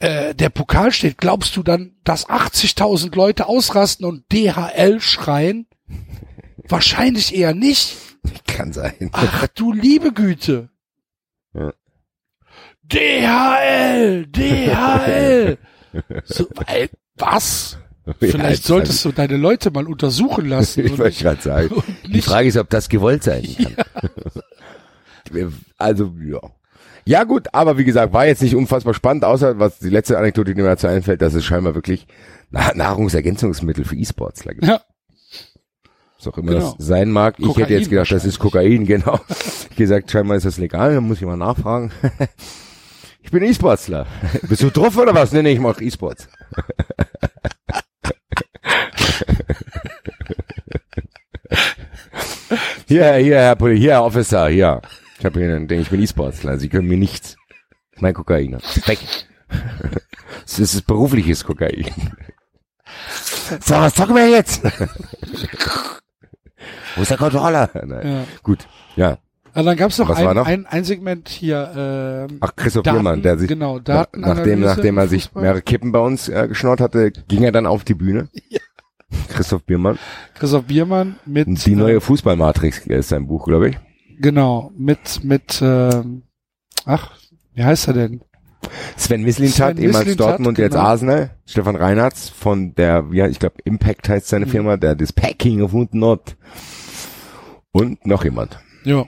äh, der Pokal steht, glaubst du dann, dass 80.000 Leute ausrasten und DHL schreien? [LAUGHS] Wahrscheinlich eher nicht. Kann sein. Ach du liebe Güte. Ja. DHL, DHL. [LAUGHS] So, ey, was? [LAUGHS] Vielleicht solltest du deine Leute mal untersuchen lassen. [LAUGHS] Ich wollte gerade sagen. Die Frage ist, ob das gewollt sein [LAUGHS] kann. Also, ja. Ja gut, aber wie gesagt, war jetzt nicht unfassbar spannend, außer was die letzte Anekdote, die mir dazu einfällt, dass es scheinbar wirklich Na- Nahrungsergänzungsmittel für E-Sportler gibt. Ja, Was auch immer Genau. das sein mag. Ich Kokain hätte jetzt gedacht, das ist Kokain, genau. Ich gesagt, scheinbar ist das legal, dann muss ich mal nachfragen. Ich bin E-Sportler. Bist du drauf oder was? Nee, nee, ich mach E-Sports. Hier, hier, Herr Poli, hier, Herr Officer, hier. Ich habe hier ein Ding, ich bin E-Sportler. Sie können mir nichts. Mein Kokain. Weg. Das ist berufliches Kokain. So, was zocken wir jetzt? Wo ist der Controller? Ja. Gut, ja. Und dann noch Was war ein, noch? ein, ein Segment hier, ähm, Ach, Christoph Daten, Biermann, der sich, genau, na- Datenanalyse nachdem, nachdem er sich mehrere Kippen bei uns äh, geschnort hatte, ging er dann auf die Bühne. [LAUGHS] Christoph Biermann. Christoph Biermann mit die äh, neue Fußballmatrix ist sein Buch, glaube ich. Genau, mit, mit, ähm, ach, wie heißt er denn? Sven Mislintat, ehemals Dortmund, jetzt genau. Arsenal. Stefan Reinhardt von der, ja, ich glaube, Impact heißt seine Mhm. Firma, der das Packing erfunden hat. Und noch jemand. Ja,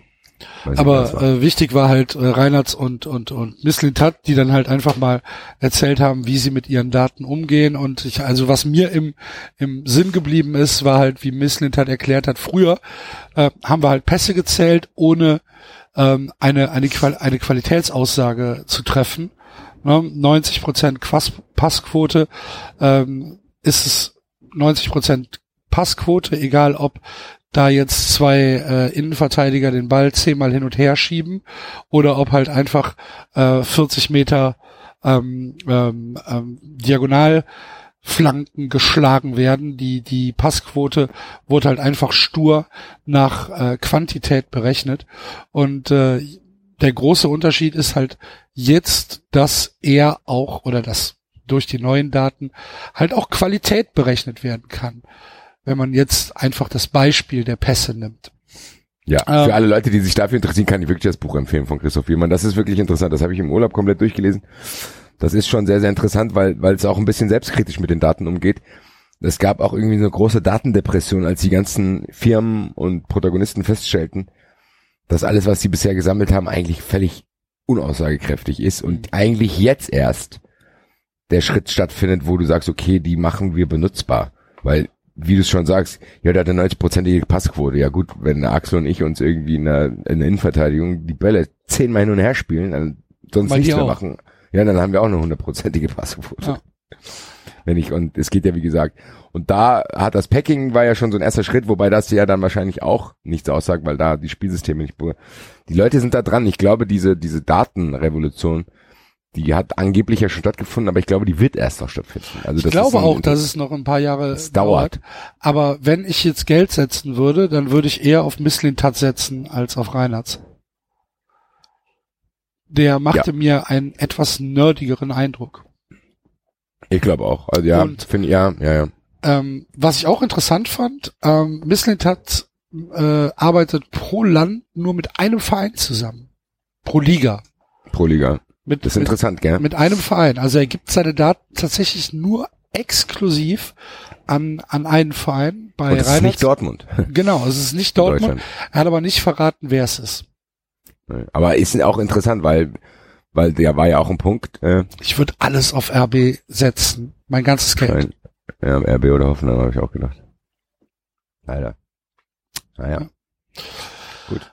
Weiß aber war. äh, wichtig war halt äh, Reinhardt und, und, und Misslintat, die dann halt einfach mal erzählt haben, wie sie mit ihren Daten umgehen und ich, also was mir im, im Sinn geblieben ist, war halt, wie Misslintat erklärt hat, früher äh, haben wir halt Pässe gezählt, ohne ähm, eine, eine, Qual eine Qualitätsaussage zu treffen. Ne? 90 Prozent Passquote ähm, ist es 90 Prozent Passquote, egal ob da jetzt zwei äh, Innenverteidiger den Ball zehnmal hin und her schieben oder ob halt einfach äh, 40 Meter ähm, ähm, ähm, Diagonalflanken geschlagen werden. Die, die Passquote wurde halt einfach stur nach äh, Quantität berechnet. Und äh, der große Unterschied ist halt jetzt, dass er auch oder dass durch die neuen Daten halt auch Qualität berechnet werden kann wenn man jetzt einfach das Beispiel der Pässe nimmt. Ja, ähm, für alle Leute, die sich dafür interessieren, kann ich wirklich das Buch empfehlen von Christoph Biermann. Das ist wirklich interessant. Das habe ich im Urlaub komplett durchgelesen. Das ist schon sehr, sehr interessant, weil, weil es auch ein bisschen selbstkritisch mit den Daten umgeht. Es gab auch irgendwie eine große Datendepression, als die ganzen Firmen und Protagonisten feststellten, dass alles, was sie bisher gesammelt haben, eigentlich völlig unaussagekräftig ist und eigentlich jetzt erst der Schritt stattfindet, wo du sagst, okay, die machen wir benutzbar. Weil, wie du es schon sagst, ja, der hat eine 90-prozentige Passquote. Ja gut, wenn Axel und ich uns irgendwie in der, in der Innenverteidigung die Bälle zehnmal hin und her spielen, dann sonst nichts mehr machen. Ja, dann haben wir auch eine hundertprozentige Passquote. Ja. [LAUGHS] Wenn ich, und es geht ja wie gesagt, und da hat das Packing war ja schon so ein erster Schritt, wobei das ja dann wahrscheinlich auch nichts aussagt, weil da die Spielsysteme nicht, die Leute sind da dran. Ich glaube, diese, diese Datenrevolution, die hat angeblich ja schon stattgefunden, aber ich glaube, die wird erst noch stattfinden. Also Ich das glaube ein- auch, dass es noch ein paar Jahre Es dauert. Aber wenn ich jetzt Geld setzen würde, dann würde ich eher auf Misslintat setzen als auf Reinhardt. Der machte mir einen etwas nerdigeren Eindruck. Ich glaube auch. Also ja, finde ja, ja, ja. Ähm, was ich auch interessant fand, ähm, Misslintat äh, arbeitet pro Land nur mit einem Verein zusammen. Pro Liga. Pro Liga. Mit, Das ist mit, interessant, gell? mit einem Verein. Also er gibt seine Daten tatsächlich nur exklusiv an, an einen Verein. Bei Und das ist Reinhardt- nicht Dortmund. [LAUGHS] Genau, es ist nicht Dortmund. Er hat aber nicht verraten, wer es ist. Aber ist auch interessant, weil, weil der war ja auch ein Punkt, äh, Ich würde alles auf RB setzen. Mein ganzes Geld. Nein. Ja, RB oder Hoffenheim habe ich auch gedacht. Leider. Naja. Gut.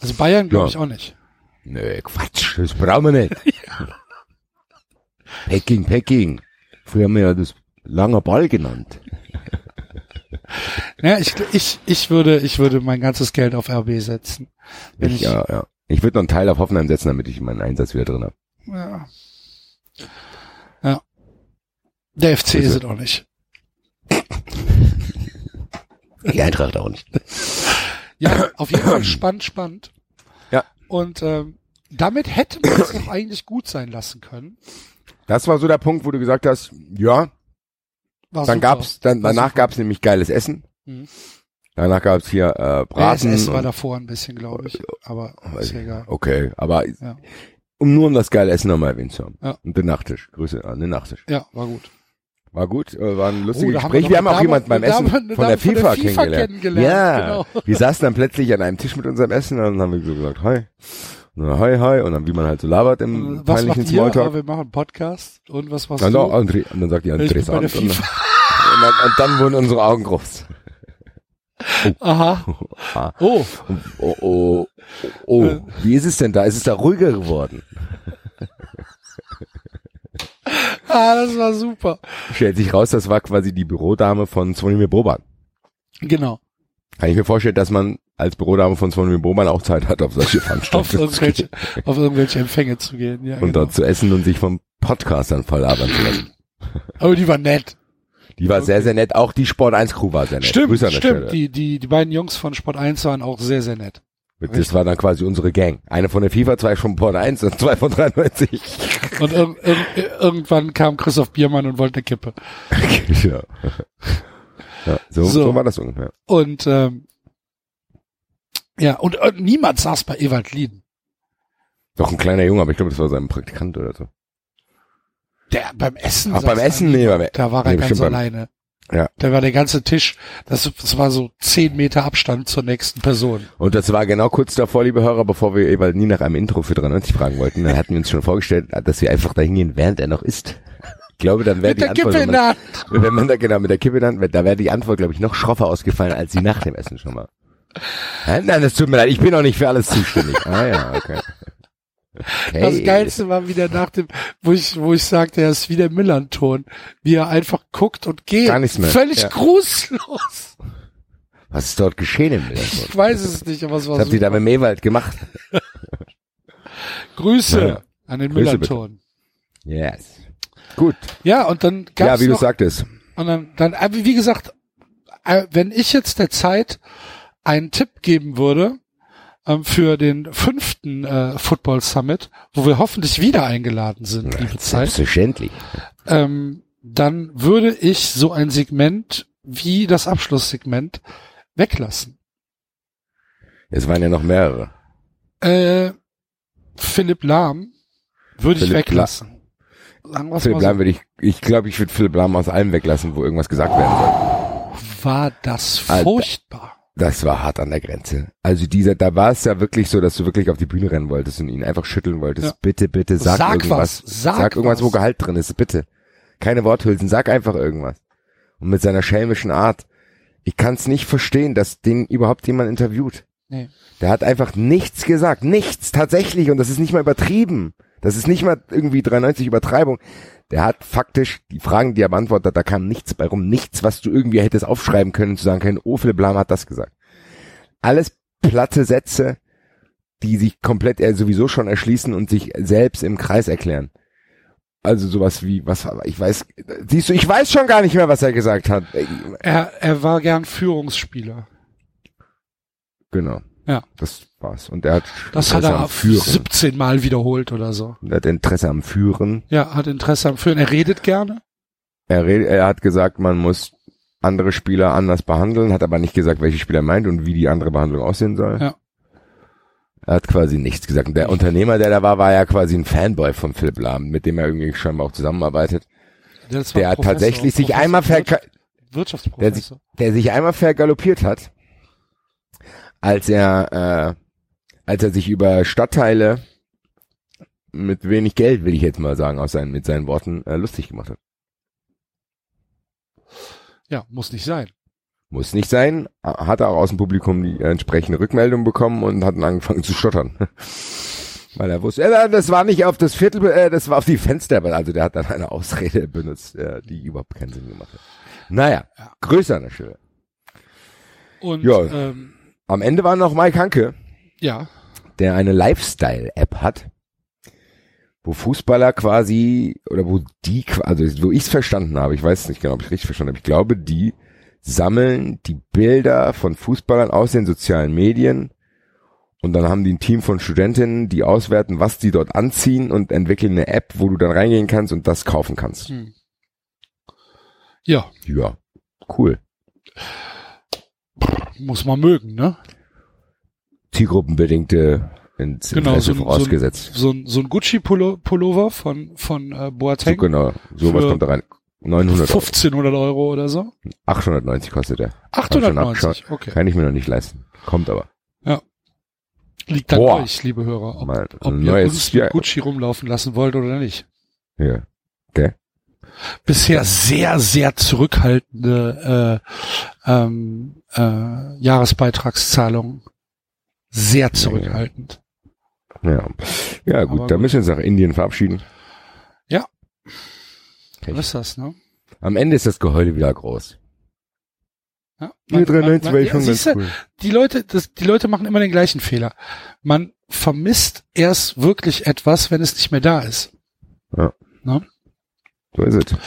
Also Bayern glaube Ja. ich auch nicht. Nö, Quatsch, das brauchen wir nicht. [LAUGHS] Packing, Packing. Früher haben wir ja das langer Ball genannt. Ja, ich, ich, ich würde, ich würde mein ganzes Geld auf RB setzen. Ich, ich, ja, ja. Ich würde noch einen Teil auf Hoffenheim setzen, damit ich meinen Einsatz wieder drin habe. ja. ja. Der FC ist es auch nicht. Die Eintracht auch nicht. Ja, auf jeden Fall spannend, spannend. Ja. Und ähm, damit hätte man es doch eigentlich gut sein lassen können. Das war so der Punkt, wo du gesagt hast, ja, War dann super. gab's, dann, War danach super. gab's nämlich geiles Essen. Mhm. Danach gab's hier äh, Ja, Braten. das Essen war davor ein bisschen, glaube ich. Aber ist ja egal. Okay, aber Ja. um nur um das geile Essen nochmal erwähnt zu haben. Ja. Und den Nachtisch. Grüße an den Nachtisch. Ja, war gut. War gut, äh, war ein lustiges Oh, Gespräch. wir Wir, haben auch jemanden beim Essen von der von der FIFA, FIFA kennengelernt. kennengelernt, Ja, genau. wir saßen dann plötzlich an einem Tisch mit unserem Essen und dann haben wir so gesagt, hi. Und dann, hi, hi. Und dann, wie man halt so labert im Was peinlichen ihr? Smalltalk. wir machen einen Podcast. Und was machst Dann, du? André, und dann sagt die interessant. Und, dann- FIFA. und, dann, und dann wurden unsere Augen groß. [LAUGHS] Aha. Ah. Oh, Oh, oh, oh, wie ist es denn da? Ist es da ruhiger geworden? [LAUGHS] ah, das war super. Stellt sich raus, das war quasi die Bürodame von Zvonimir Boban. Genau. Kann ich mir vorstellen, dass man als Bürodame von Zvonimir Boban auch Zeit hat, auf solche [LAUGHS] Auf Veranstaltungen zu irgendwelche, gehen [LAUGHS] auf irgendwelche Empfänge zu gehen. Ja, und genau. dort zu essen und sich vom Podcastern voll labern zu lassen. [LAUGHS] Aber die war nett. Die war sehr, sehr nett. Auch die Sport 1 Crew war sehr nett. Stimmt, stimmt. Die, die, die beiden Jungs von Sport 1 waren auch sehr, sehr nett. Das war dann quasi unsere Gang. Eine von der FIFA, zwei von Sport 1 und zwei von 93. Und ir ir irgendwann kam Christoph Biermann und wollte eine Kippe. [LAUGHS] genau. ja, so, so. So. war das ungefähr. Und ähm, ja, und, und niemand saß bei Ewald Lieden. Doch ein kleiner Junge, aber ich glaube, das war sein Praktikant oder so. Der beim Essen. Ach, beim Essen? Nee, beim, Da war er nee, ganz alleine. Ja. Da war der ganze Tisch, das, das war so zehn Meter Abstand zur nächsten Person. Und das war genau kurz davor, liebe Hörer, bevor wir Ewald nie nach einem Intro für 93 fragen wollten. Dann hatten wir uns schon vorgestellt, dass wir einfach da hingehen, während er noch isst. Ich glaube, dann wäre Mit die der Antwort, wenn in der man, Hand. [LAUGHS] wenn man da genau mit der Kippe dann, da wäre die Antwort, glaube ich, noch schroffer ausgefallen, als sie nach dem Essen schon war. Nein, nein, das tut mir leid, ich bin auch nicht für alles zuständig. Ah ja, okay. Okay. Das Geilste war wieder nach dem, wo ich, wo ich sagte, er ist wie der Millanton, wie er einfach guckt und geht. Gar nichts mehr. Völlig Ja. grußlos. Was ist dort geschehen im Millanton? Ich weiß es nicht, aber es war Was habt ihr da mit Ewald gemacht? [LAUGHS] Grüße Ja, ja. an den Grüße Millanton. Yes. Gut. Ja, und dann Ja, gab's wie du noch, sagtest. und dann, dann, wie gesagt, äh, wenn ich jetzt der Zeit einen Tipp geben würde, ähm, für den fünften äh, Football Summit, wo wir hoffentlich wieder eingeladen sind, liebe Zeit, Selbstverständlich. ähm, dann würde ich so ein Segment wie das Abschlusssegment weglassen. Es waren ja noch mehrere. Äh, Philipp Lahm würde ich weglassen. Wir's Philipp Lahm so. würde ich, ich glaube, ich würde Philipp Lahm aus allem weglassen, wo irgendwas gesagt werden soll. War das Alter. furchtbar. Das war hart an der Grenze. Also dieser, da war es ja wirklich so, dass du wirklich auf die Bühne rennen wolltest und ihn einfach schütteln wolltest. Ja. Bitte, bitte, sag, Sag irgendwas. was, sag irgendwas, was. wo Gehalt drin ist, bitte. Keine Worthülsen, sag einfach irgendwas. Und mit seiner schelmischen Art. Ich kann es nicht verstehen, dass den überhaupt jemand interviewt. Nee. Der hat einfach nichts gesagt. Nichts, tatsächlich. Und das ist nicht mal übertrieben. Das ist nicht mal irgendwie 93 Übertreibung. Der hat faktisch die Fragen, die er beantwortet hat, da kam nichts bei rum. Nichts, was du irgendwie hättest aufschreiben können, zu sagen können, oh, Philipp Lahm hat das gesagt. Alles platte Sätze, die sich komplett er sowieso schon erschließen und sich selbst im Kreis erklären. Also sowas wie, was, ich weiß, siehst du, ich weiß schon gar nicht mehr, was er gesagt hat. Er, er war gern Führungsspieler. Genau. Ja. Das war's. Und er hat Das hat Interesse er am Führen. 17 Mal wiederholt oder so. Er hat Interesse am Führen. Ja, hat Interesse am Führen. Er redet gerne. Er, red, er hat gesagt, man muss andere Spieler anders behandeln, hat aber nicht gesagt, welche Spieler er meint und wie die andere Behandlung aussehen soll. Ja. Er hat quasi nichts gesagt. Und der Unternehmer, der da war, war ja quasi ein Fanboy von Philipp Lahm, mit dem er irgendwie scheinbar auch zusammenarbeitet. Der hat Professor, tatsächlich sich Professor, einmal Wirtschaft- Wirtschaftsprofessor. der sich einmal vergaloppiert hat, als er, äh, als er sich über Stadtteile mit wenig Geld, will ich jetzt mal sagen, aus seinen, mit seinen Worten, äh, lustig gemacht hat. Ja, muss nicht sein. Muss nicht sein, hat er auch aus dem Publikum die entsprechende Rückmeldung bekommen und hat dann angefangen zu stottern. [LAUGHS] Weil er wusste, äh, das war nicht auf das Viertel, äh, das war auf die Fenster, also der hat dann eine Ausrede [LAUGHS] benutzt, äh, die überhaupt keinen Sinn gemacht hat. Naja, Ja. größer an der Stelle. Und Ja. ähm, Am Ende war noch Mike Hanke, ja, der eine Lifestyle-App hat, wo Fußballer quasi, oder wo die, also wo ich es verstanden habe, ich weiß nicht genau, ob ich richtig verstanden habe, ich glaube, die sammeln die Bilder von Fußballern aus den sozialen Medien und dann haben die ein Team von Studentinnen, die auswerten, was die dort anziehen und entwickeln eine App, wo du dann reingehen kannst und das kaufen kannst. hm. ja, Ja, cool. muss man mögen, ne? Zielgruppenbedingte ins Genau, Interesse so, ein- so, vorausgesetzt. ein- so, ein- so ein Gucci-Pullover von, von äh, So, Boateng. genau, sowas kommt da rein. 900 Euro. 1500 Euro oder so. 890 kostet der. 890, okay. Kann ich mir noch nicht leisten. Kommt aber. Liegt an Boah. euch, liebe Hörer, ob, Mal ob ihr uns mit ja, Gucci rumlaufen lassen wollt oder nicht. ja. Bisher sehr, sehr zurückhaltende äh, ähm, äh, Jahresbeitragszahlungen. Sehr zurückhaltend. Ja, ja gut, Aber da gut. müssen wir uns nach Indien verabschieden. Ja. Okay. Was ist das, ne? Am Ende ist das Geheule wieder groß. Ja. Die 93 war ich ja, schon ganz cool. die Leute, das, die Leute machen immer den gleichen Fehler. Man vermisst erst wirklich etwas, wenn es nicht mehr da ist. So ist es.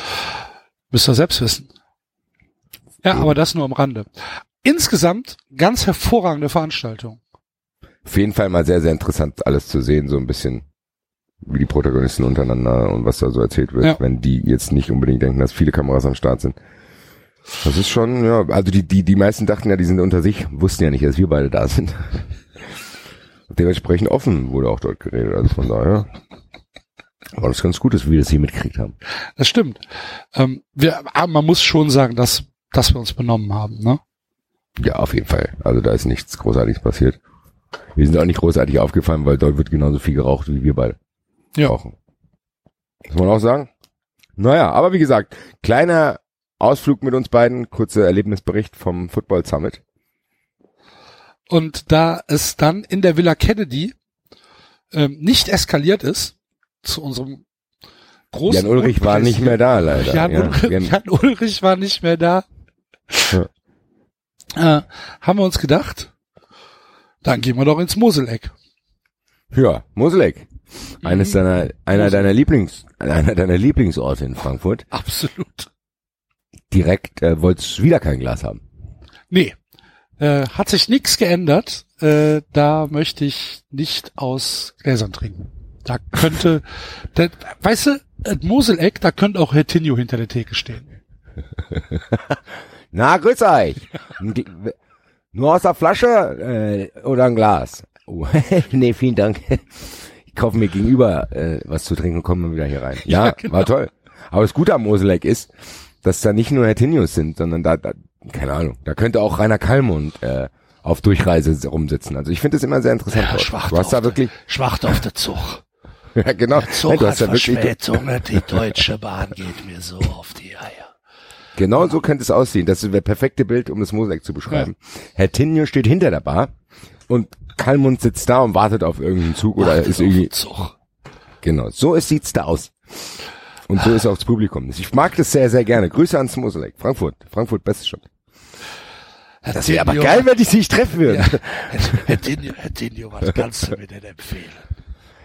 Müsst ihr selbst wissen. Ja, aber das nur am Rande. Insgesamt ganz hervorragende Veranstaltung. Auf jeden Fall mal sehr, sehr interessant, alles zu sehen, so ein bisschen wie die Protagonisten untereinander und was da so erzählt wird, Ja. wenn die jetzt nicht unbedingt denken, dass viele Kameras am Start sind. Das ist schon, ja, also die, die, die meisten dachten ja, die sind unter sich, wussten ja nicht, dass wir beide da sind. [LAUGHS] Dementsprechend offen wurde auch dort geredet, also von daher. Aber das ist ganz gut, dass wir das hier mitgekriegt haben. Das stimmt. Ähm, wir, aber man muss schon sagen, dass, dass wir uns benommen haben, ne? Ja, auf jeden Fall. Also da ist nichts Großartiges passiert. Wir sind auch nicht großartig aufgefallen, weil dort wird genauso viel geraucht, wie wir beide Ja. rauchen. Muss man auch sagen. Naja, aber wie gesagt, kleiner Ausflug mit uns beiden, kurzer Erlebnisbericht vom Football Summit. Und da es dann in der Villa Kennedy ähm, nicht eskaliert ist, zu unserem großen Jan Ulrich war nicht mehr da, leider. Jan, ja, Ulrich, Jan, Jan Ulrich war nicht mehr da. Ja. Äh, haben wir uns gedacht, dann gehen wir doch ins Moseleck. ja Moseleck. Eines Mhm. deiner, einer deiner Lieblings, einer deiner Lieblingsorte in Frankfurt. Absolut. Direkt, äh, wolltest wieder kein Glas haben. Nee, äh, hat sich nichts geändert. Äh, da möchte ich nicht aus Gläsern trinken. Da könnte, da, weißt du, Moseleck, da könnte auch Herr Tinio hinter der Theke stehen. [LAUGHS] Na, grüß euch. [LAUGHS] Nur aus der Flasche äh, oder ein Glas? Oh, [LAUGHS] nee, vielen Dank. Ich kaufe mir gegenüber äh, was zu trinken und komme wieder hier rein. Ja, Ja, genau. war toll. Aber das Gute am Moseleck ist, dass da nicht nur Hertinius sind, sondern da, da, keine Ahnung, da könnte auch Rainer Kalmund äh, auf Durchreise rumsitzen. Also ich finde das immer sehr interessant. dort. du hast da wirklich, Schwacht auf der Zug. [LAUGHS] ja genau, Nein, du hast da wirklich, die Deutsche Bahn geht mir so auf die Eier. Genau so könnte es aussehen. Das ist das perfekte Bild, um das Moseleck zu beschreiben. Herr Tinio steht hinter der Bar und Kalmund sitzt da und wartet auf irgendeinen Zug oder ist irgendwie, Zug. genau, so ist, sieht's da aus. Und so ist auch das Publikum. Ich mag das sehr, sehr gerne. Grüße ans Moseleck. Frankfurt. Frankfurt, beste Stadt. Das wäre aber geil, wenn die sich treffen würden. Herr Tinio, Herr Tinio, was kannst du mir denn empfehlen?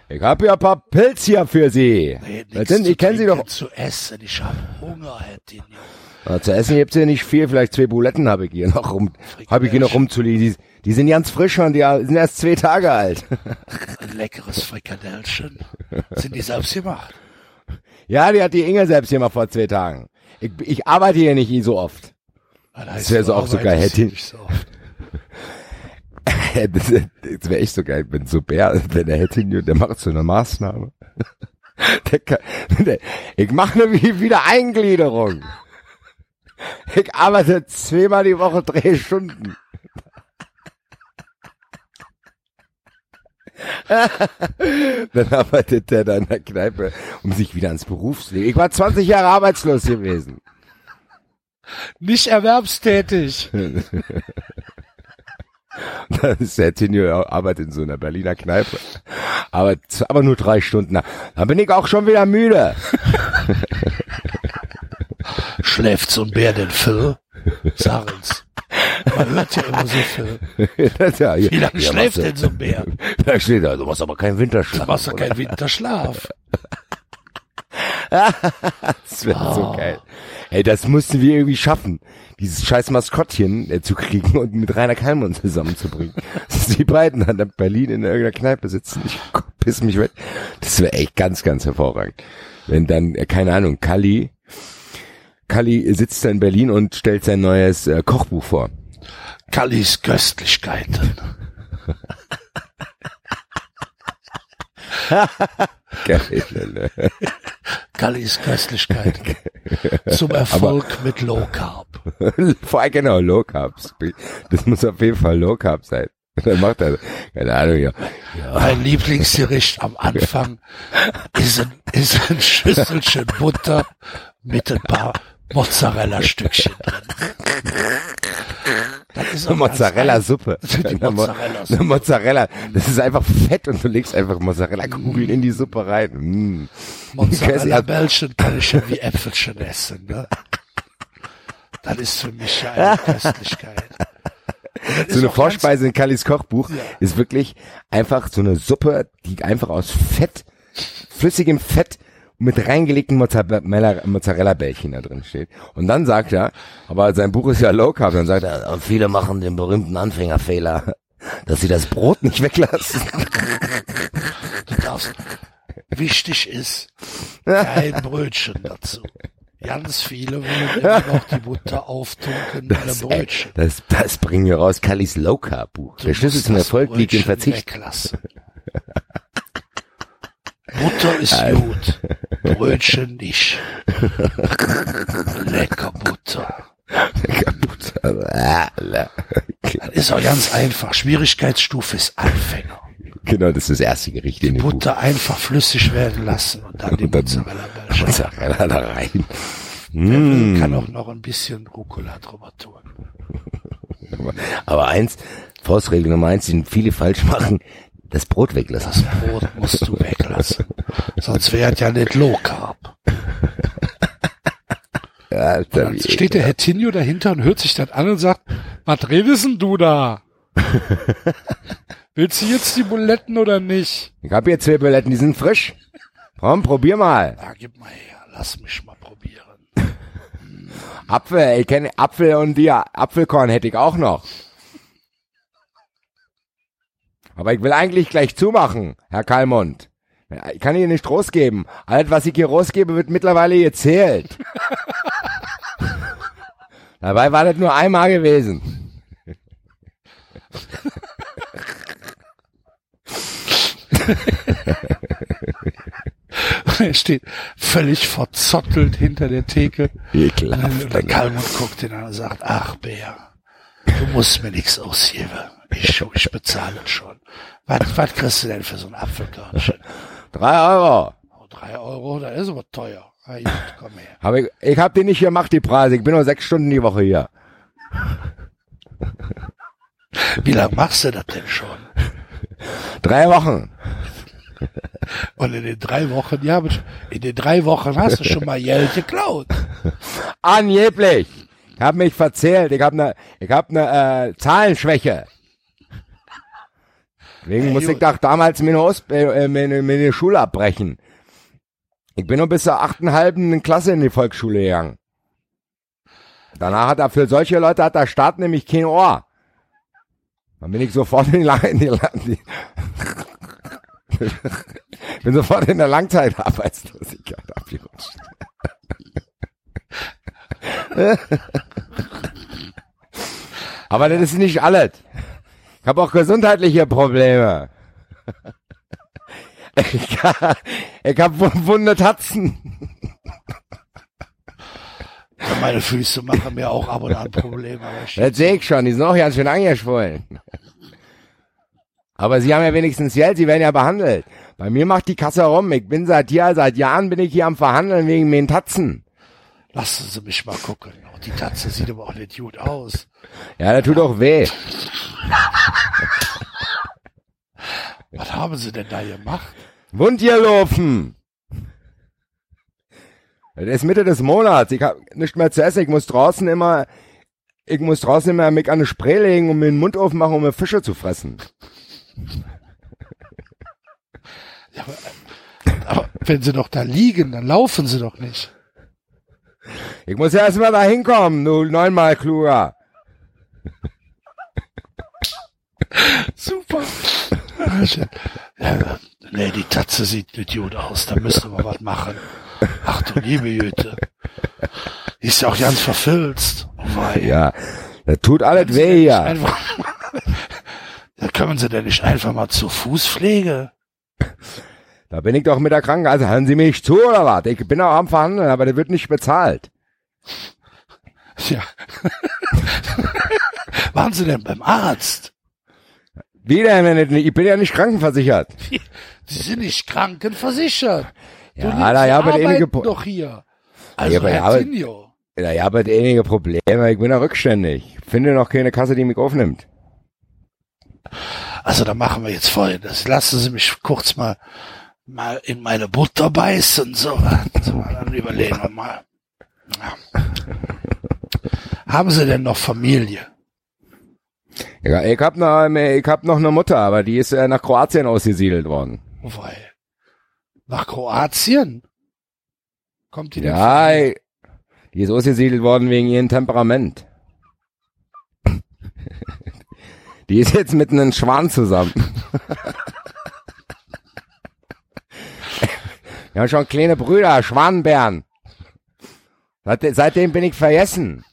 Ich habe ja ein paar Pilz hier für Sie. Was denn? Ich kenne Sie doch. zu essen. Ich habe Hunger, Herr Tinio. Na, zu essen gibt's hier nicht viel. Vielleicht zwei Buletten habe ich hier noch rum, habe ich hier noch rumzuliegen. Die, die sind ganz frisch und die sind erst zwei Tage alt. Ein leckeres Frikadellchen. Sind die selbst gemacht? Ja, die hat die Inge selbst mal vor zwei Tagen. Ich, ich arbeite hier nicht so oft. Das wär so auch so geil, hätte ich- So. Das, das wäre echt so geil, wenn so Bär, wenn der hätte, der macht so eine Maßnahme. [LAUGHS] Der kann, der, ich mache eine Wie- Wiedereingliederung. Ich arbeite zweimal die Woche drei Stunden. [LAUGHS] Dann arbeitet der da in der Kneipe, um sich wieder ans Berufsleben. Ich war 20 Jahre arbeitslos gewesen. Nicht erwerbstätig. [LAUGHS] Das ist der Tenio arbeitet in so einer Berliner Kneipe. Aber, aber nur drei Stunden. Dann bin ich auch schon wieder müde. [LAUGHS] Schläft so ein Bär denn Phil? Sag uns. Man hört ja immer so viel. [LAUGHS] Das, ja, Wie lange ja, schläft denn so ein Bär? Da steht da, du machst aber keinen Winterschlaf. Du machst doch keinen Winterschlaf. [LAUGHS] Das wäre so geil. Ey, das mussten wir irgendwie schaffen, dieses scheiß Maskottchen äh, zu kriegen und mit Rainer Kallmann zusammenzubringen. [LAUGHS] Dass die beiden dann in Berlin in irgendeiner Kneipe sitzen. Ich piss mich weg. Das wäre echt ganz, ganz hervorragend. Wenn dann, äh, keine Ahnung, Kalli, Kalli sitzt in Berlin und stellt sein neues äh, Kochbuch vor. Kallis Köstlichkeiten. Geil. [LAUGHS] Kallis Köstlichkeiten. Zum Erfolg mit Low Carb. [LAUGHS] Vor allem genau, Low Carbs. Das muss auf jeden Fall Low Carb sein. [LAUGHS] Dann macht er, keine Ahnung, ja. Mein Lieblingsgericht am Anfang ist ein, ist ein Schüsselchen Butter mit ein paar Mozzarella-Stückchen drin. Mozzarella-Suppe. Die Eine Mo- Mozzarella-Suppe. eine Mozzarella. Das ist einfach fett und du legst einfach Mozzarella-Kugeln in die Suppe rein. Mm. Mozzarella-Bällchen [LAUGHS] kann ich ja wie Äpfelchen essen. Ne? Das ist für mich ja eine Köstlichkeit. So eine Vorspeise in Kallis Kochbuch ist wirklich einfach so eine Suppe, die einfach aus Fett, flüssigem Fett mit reingelegten Mozzarella- Mozzarella-Bällchen da drin steht. Und dann sagt er, aber sein Buch ist ja Low Carb, dann sagt er, "Und viele machen den berühmten Anfängerfehler, [LAUGHS] dass sie das Brot nicht weglassen. [LAUGHS] Du darfst, wichtig ist, kein Brötchen dazu. Ganz viele wollen immer noch die Butter auftunken mit einem Das, ey, Brötchen. das, das bringen wir raus, Kallis Low Carb Buch. Du Der Schlüssel zum das Erfolg liegt im Brötchen Verzicht. Weglassen. Butter ist gut, Brötchen nicht. Lecker Butter. Kaputt. Also, Das ist auch ganz einfach. Schwierigkeitsstufe ist Anfänger. Genau, das ist das erste Gericht in dem Buch. Butter einfach flüssig werden lassen und dann die Und dann- Mozzarella-Bällchen. [LAUGHS] Mozzarella da rein. Mm. kann auch noch ein bisschen Rucola drüber tun. Aber, aber eins, Faustregel Nummer eins, den viele falsch machen, das Brot weglassen. Das Brot musst du weglassen. Sonst wäre es ja nicht Low Carb. [LAUGHS] Ja, Dann steht der Herr Tinio dahinter und hört sich das an und sagt, was redest denn du da? [LAUGHS] Willst du jetzt die Buletten oder nicht? Ich hab hier zwei Buletten, die sind frisch. Komm, probier mal. Na, gib mal her, lass mich mal probieren. [LAUGHS] Apfel, ich kenne Apfel und die Apfelkorn hätte ich auch noch. Aber ich will eigentlich gleich zumachen, Herr Kalmund. Ich kann hier nicht rausgeben. Alles, was ich hier rausgebe, wird mittlerweile gezählt. [LAUGHS] Dabei war das nur einmal gewesen. [LAUGHS] Er steht völlig verzottelt hinter der Theke. Ekelhaft. Und der Kalmund guckt ihn an und sagt, ach Bär, du musst mir nichts ausgeben. Ich, ich bezahle schon. Was, was kriegst du denn für so ein Apfelkörnchen? [LAUGHS] Drei Euro. Oh, drei Euro, das ist aber teuer. Na gut, komm her. Hab ich, ich hab die nicht gemacht, die Preise. Ich bin nur sechs Stunden die Woche hier. [LAUGHS] Wie lange machst du das denn schon? Drei Wochen. Und in den drei Wochen, ja, in den drei Wochen hast du schon mal Geld geklaut. [LAUGHS] Angeblich. Ich hab mich verzählt. Ich hab ne, ich hab ne äh, Zahlenschwäche. Deswegen Hey, musste ich doch damals meine, Aus äh, meine, meine Schule abbrechen. Ich bin nur bis zur achten halben Klasse in die Volksschule gegangen. Danach hat er für solche Leute hat der Staat nämlich kein Ohr. Dann bin ich sofort in die, Lang in die, Lang [LAUGHS] bin sofort in der Langzeitarbeitslosigkeit abgerutscht. [LAUGHS] Aber das ist nicht alles. Ich habe auch gesundheitliche Probleme. Ich, ha- ich habe wunde Tatzen. Meine Füße machen mir auch ab und an Probleme. Das sehe ich schon, die sind auch ganz schön angeschwollen. Aber sie haben ja wenigstens Geld, sie werden ja behandelt. Bei mir macht die Kasse rum. Ich bin seit hier, seit Jahren bin ich hier am Verhandeln wegen meinen Tatzen. Lassen Sie mich mal gucken. Oh, die Tatze sieht aber auch nicht gut aus. Ja, das tut auch weh. Was haben Sie denn da gemacht? Wundierlaufen. Es ist Mitte des Monats. Ich hab nicht mehr zu essen. Ich muss draußen immer, ich muss draußen immer mich an eine Spree legen und mir den Mund aufmachen, um mir Fische zu fressen. Ja, aber, aber wenn Sie doch da liegen, dann laufen Sie doch nicht. Ich muss ja erstmal da hinkommen, du neunmal kluger. [LAUGHS] Super. Ja, nee, die Tatze sieht nicht gut aus, da müsste man was machen. Ach du liebe Jüte. Die ist ja auch ganz verfilzt. Oh wei. Ja, das tut alles weh ja. Einfach, [LAUGHS] ja, können Sie denn nicht einfach mal zur Fußpflege? Da bin ich doch mit der Krankenkasse. Hören Sie mich zu oder was? Ich bin auch am Verhandeln, aber der wird nicht bezahlt. Ja. [LAUGHS] Waren Sie denn beim Arzt? Wie denn, wenn ich nicht? Ich bin ja nicht krankenversichert. Sie sind nicht krankenversichert. Du Ja, Sie ja, aber einige doch hier. Also, Ja, aber Herr ja, aber- Tinio. Ja, ich habe halt einige Probleme. Ich bin ja rückständig. Ich finde noch keine Kasse, die mich aufnimmt. Also da machen wir jetzt folgendes. Lassen Sie mich kurz mal mal in meine Butter beißen. So, dann überlegen wir mal. Ja. Haben Sie denn noch Familie? Ja, ich hab noch, ich hab noch eine Mutter, aber die ist äh, nach Kroatien ausgesiedelt worden. Wobei, nach Kroatien? Kommt die denn Ja, ich- die ist ausgesiedelt worden wegen ihrem Temperament. [LAUGHS] Die ist jetzt mit einem Schwan zusammen. [LAUGHS] Wir haben schon kleine Brüder, Schwanenbären. Seit- Seitdem bin ich vergessen.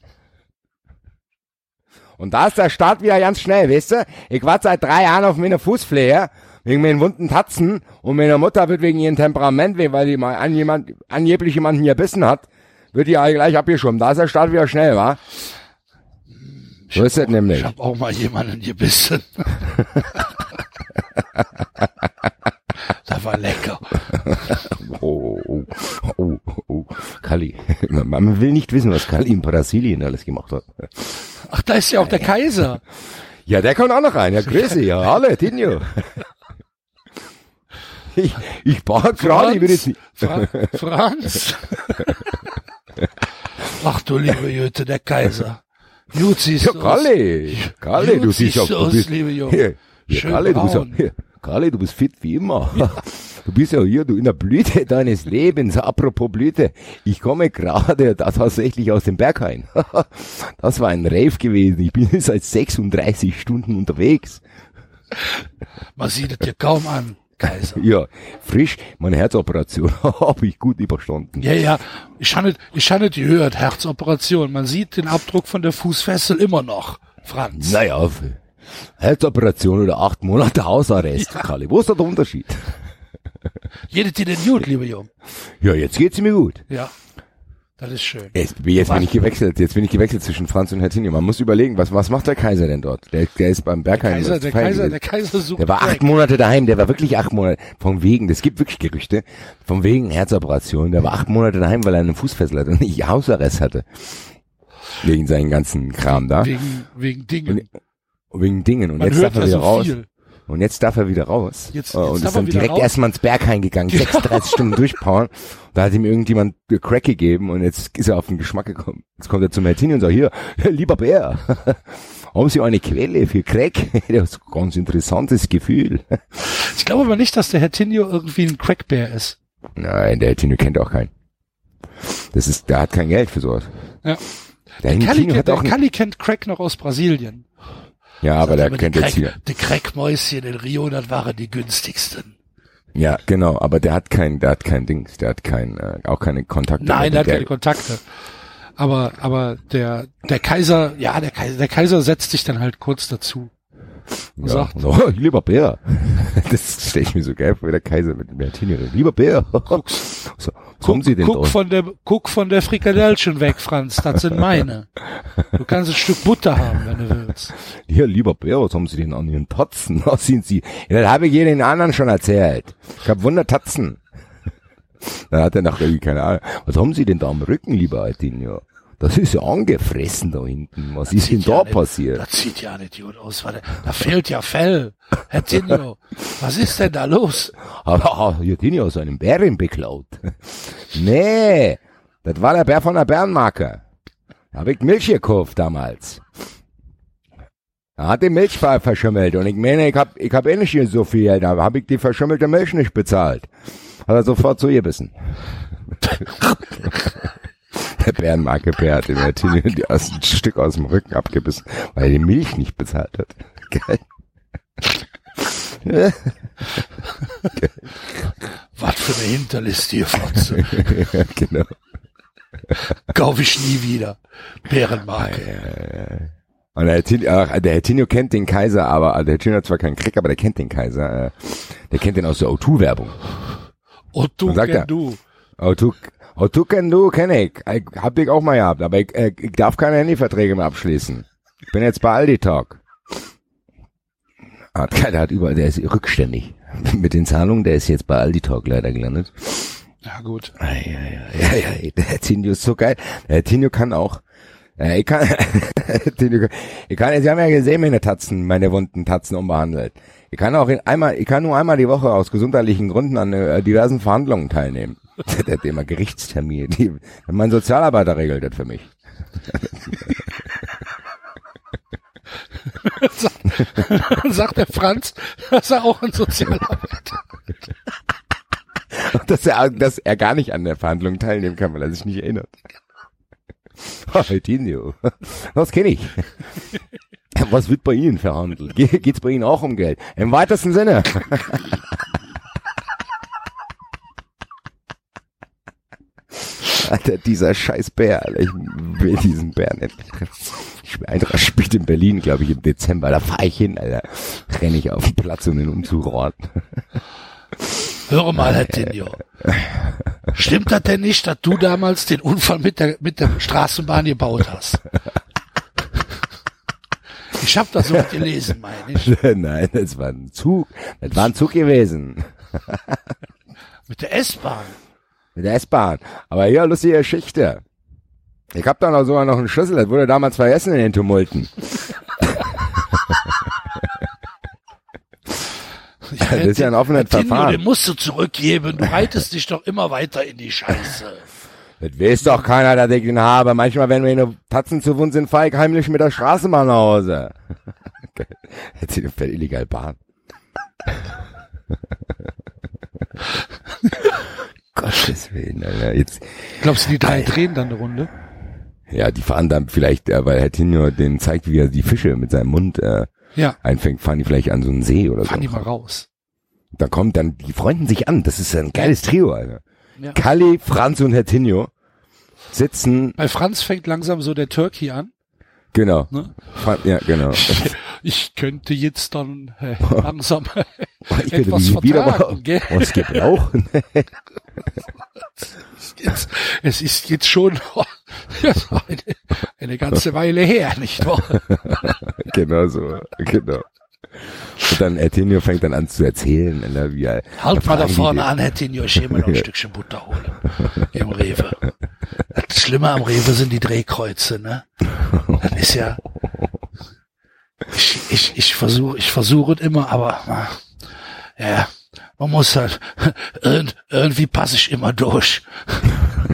Und da ist der Start wieder ganz schnell, weißt du? Ich warte seit drei Jahren auf meine Fußpflege, wegen meinen wunden Tatzen, und meine Mutter wird wegen ihrem Temperament, weil die mal an jemand, angeblich jemanden gebissen hat, wird die alle gleich abgeschoben. Da ist der Start wieder schnell, wa? So ist es nämlich. Ich habe auch mal jemanden gebissen. [LAUGHS] [LAUGHS] das war lecker. [LAUGHS] Oh, oh, oh, oh, Kali. [LAUGHS] Man will nicht wissen, was Kali in Brasilien alles gemacht hat. Ach, da ist ja auch der Kaiser. Ja, der kommt auch noch rein. Ja, grüße. Ja, hallo, Tinio. Ich, ich baue gerade, ich will jetzt nicht. Fra Franz. Ach du liebe Jüte, der Kaiser. Gut siehst Ja. Kalle, Kalle, du siehst auch, du bist, liebe Junge. hier, hier, Schön Kalle, du bist auch, braun. hier, Kalle, du bist fit wie immer. [LAUGHS] Du bist ja hier, du in der Blüte [LAUGHS] deines Lebens. Apropos Blüte, ich komme gerade [LAUGHS] tatsächlich aus dem Berghain. Das war ein Rave gewesen. Ich bin seit 36 Stunden unterwegs. Man sieht es dir kaum an, Kaiser. Ja, frisch, meine Herzoperation habe ich gut überstanden. Ja, ja, ich habe nicht, ich habe nicht gehört, Herzoperation. Man sieht den Abdruck von der Fußfessel immer noch, Franz. Naja, Herzoperation oder acht Monate Hausarrest, Kalle. Wo ist da der Unterschied? [LAUGHS] Jedet dir denn gut, liebe Junge? Ja, jetzt geht's mir gut. Ja, das ist schön. Jetzt, jetzt bin ich gewechselt, jetzt bin ich gewechselt zwischen Franz und Hertinho. Man muss überlegen, was, was macht der Kaiser denn dort? Der, der ist beim Bergheim. Kaiser, der Kaiser, der Kaiser sucht der war acht. Monate daheim, der war wirklich acht Monate, von wegen, das gibt wirklich Gerüchte, von wegen Herzoperation, der war acht Monate daheim, weil er einen Fußfessel hatte und nicht Hausarrest hatte. Wegen seinen ganzen Kram da. Wegen, wegen Dingen. Und wegen Dingen. Und Man jetzt darf er wieder so raus. viel. Und jetzt darf er wieder raus. Jetzt- Äh, jetzt und ist dann direkt raus. erstmal ins Berghain gegangen, [LAUGHS] 36 Stunden durchpowern. Da hat ihm irgendjemand Crack gegeben und jetzt ist er auf den Geschmack gekommen. Jetzt kommt er zu Martini und sagt, hier, [LAUGHS] lieber Bär, [LAUGHS] haben Sie eine Quelle für Crack? Das ist ein ganz interessantes Gefühl. Ich glaube aber nicht, dass der Herr Tinio irgendwie ein Crackbär ist. Nein, der Tino kennt auch keinen. Das ist, der hat kein Geld für sowas. Ja. Der, Der Kalli, kennt, der auch, ein- Kalli kennt Crack noch aus Brasilien. Ja, aber der kennt jetzt hier. Die Crackmäuschen in Rio, das waren die günstigsten. Ja, genau, aber der hat kein, der hat kein Dings, der hat kein, äh, auch keine Kontakte. Nein, der hat keine Kontakte. Aber, aber der, der Kaiser, ja, der Kaiser, der Kaiser setzt sich dann halt kurz dazu. Ja, sagt- und, [LAUGHS] oh, lieber Bär. [LAUGHS] Das stelle ich mir so geil vor, wie der Kaiser mit dem Martini. Lieber Bär. [LAUGHS] So, guck dort? von der, guck von der Frikadellchen weg, Franz, das sind meine. Du kannst ein Stück Butter haben, wenn du willst. Ja, lieber Bär, was haben Sie denn an Ihren Tatzen? [LAUGHS] Was sind Sie? Ja, das habe ich jedem anderen schon erzählt. Ich habe Wundertatzen. [LAUGHS] Dann hat er noch irgendwie keine Ahnung. Was haben Sie denn da am Rücken, lieber Altinho? Das ist ja angefressen da hinten. Was ist denn da ja nicht- passiert? Das sieht ja nicht gut aus. Warte, da fehlt ja Fell. Herr Tinio, was ist denn da los? Aber hat ihn aus einem Bären beklaut. nee, das war der Bär von der Bärenmarke. Da hab ich Milch gekauft damals. Da hat die Milch ver- verschimmelt und ich meine, ich hab, ich hab eh nicht hier so viel, da hab ich die verschimmelte Milch nicht bezahlt. Hat er sofort zugebissen. [LAUGHS] [LAUGHS] der Bärenmarke-Bär hat dem Martini aus, ein Stück aus dem Rücken abgebissen, weil er die Milch nicht bezahlt hat. [LAUGHS] Geil. Was für eine Hinterlist hier, Fotze. [LAUGHS] genau. Kaufe ich nie wieder. Bärenmarke. Und der Hertinio, ach, der Herr Hertinio kennt den Kaiser, aber also der Herr Hertinio hat zwar keinen Krieg, aber der kennt den Kaiser. Äh, der kennt den aus der O2-Werbung. O2 kennt er, du. O2 Oh, du kenn du, kenn ich. ich hab dich auch mal gehabt, aber ich, äh, ich darf keine Handyverträge mehr abschließen. Ich bin jetzt bei Aldi Talk. Hat, der hat überall, der ist rückständig [LAUGHS] mit den Zahlungen, der ist jetzt bei Aldi Talk leider gelandet. Ja, gut. Ay, ay, ay, ay, der Tinio ist so geil. Der Tinio kann auch, äh, ich [LAUGHS] kann, ich kann, Sie haben ja gesehen, meine Tatzen, meine wunden Tatzen unbehandelt. Ich kann auch in, einmal, ich kann nur einmal die Woche aus gesundheitlichen Gründen an äh, diversen Verhandlungen teilnehmen. [LAUGHS] Der hat immer Gerichtstermin. Die, mein Sozialarbeiter regelt das für mich. Dann sagt der Franz, dass er auch ein Sozialarbeiter dass er, dass er gar nicht an der Verhandlung teilnehmen kann, weil er sich nicht erinnert. Oh. Das kenne ich. Was wird bei Ihnen verhandelt? Ge- Geht's bei Ihnen auch um Geld? Im weitesten Sinne. Alter, dieser scheiß Bär, Alter. Ich will diesen Bär nicht treffen. Ich Eintracht spielt in Berlin, glaube ich, im Dezember. Da fahre ich hin, Alter. Renn ich auf den Platz, um ihn umzuroten. Höre mal, Herr Tinio. Stimmt das denn nicht, dass du damals den Unfall mit der, mit der Straßenbahn gebaut hast? Ich habe das so gelesen, meine ich. [LAUGHS] Nein, das war ein Zug. Das war ein Zug gewesen. Mit der S-Bahn. Mit der S-Bahn. Aber ja, lustige Geschichte. Ich hab da noch sogar noch einen Schlüssel, das wurde damals vergessen in den Tumulten. [LAUGHS] Das ist ja ein offenes Verfahren. Den musst du zurückgeben. Du reitest dich doch immer weiter in die Scheiße. Das weiß doch keiner, dass ich den habe. Manchmal, wenn mir eine Tatzen zu wund sind, fahre ich heimlich mit der Straßenbahn nach Hause. Jetzt sind wir illegal Bahn. [LAUGHS] Gottes Willen, Alter. Jetzt, Glaubst du, die drei drehen dann eine Runde? ja, die fahren dann vielleicht, äh, weil Herr Tinio den zeigt, wie er die Fische mit seinem Mund äh, Ja, einfängt, fahren die vielleicht an so einen See oder fahren so. die mal raus. Da kommt dann, die freunden sich an. Das ist ein geiles Trio, Alter. Ja. Kalli, Franz und Herr Tinio sitzen, Bei Franz fängt langsam so der Turkey an. genau. Ne? Ja, genau. [LAUGHS] Ich könnte jetzt dann äh, [LAUGHS] langsam Ich könnte etwas wieder vertragen, mal was gebrauchen. Jetzt, es ist jetzt schon [LAUGHS] eine, eine ganze Weile her, nicht wahr? [LAUGHS] genau so, genau. Und dann Ertinio fängt dann an zu erzählen, Alter, wie er, Halt mal da vorne an, Herr Tinio, ich will mir noch ein Stückchen Butter holen. Im Rewe. Das Schlimme am Rewe sind die Drehkreuze, ne? Das ist ja, ich, ich, ich versuche, ich versuche es immer, aber, ach, ja, man muss halt, irgend, irgendwie passe ich immer durch. [LAUGHS]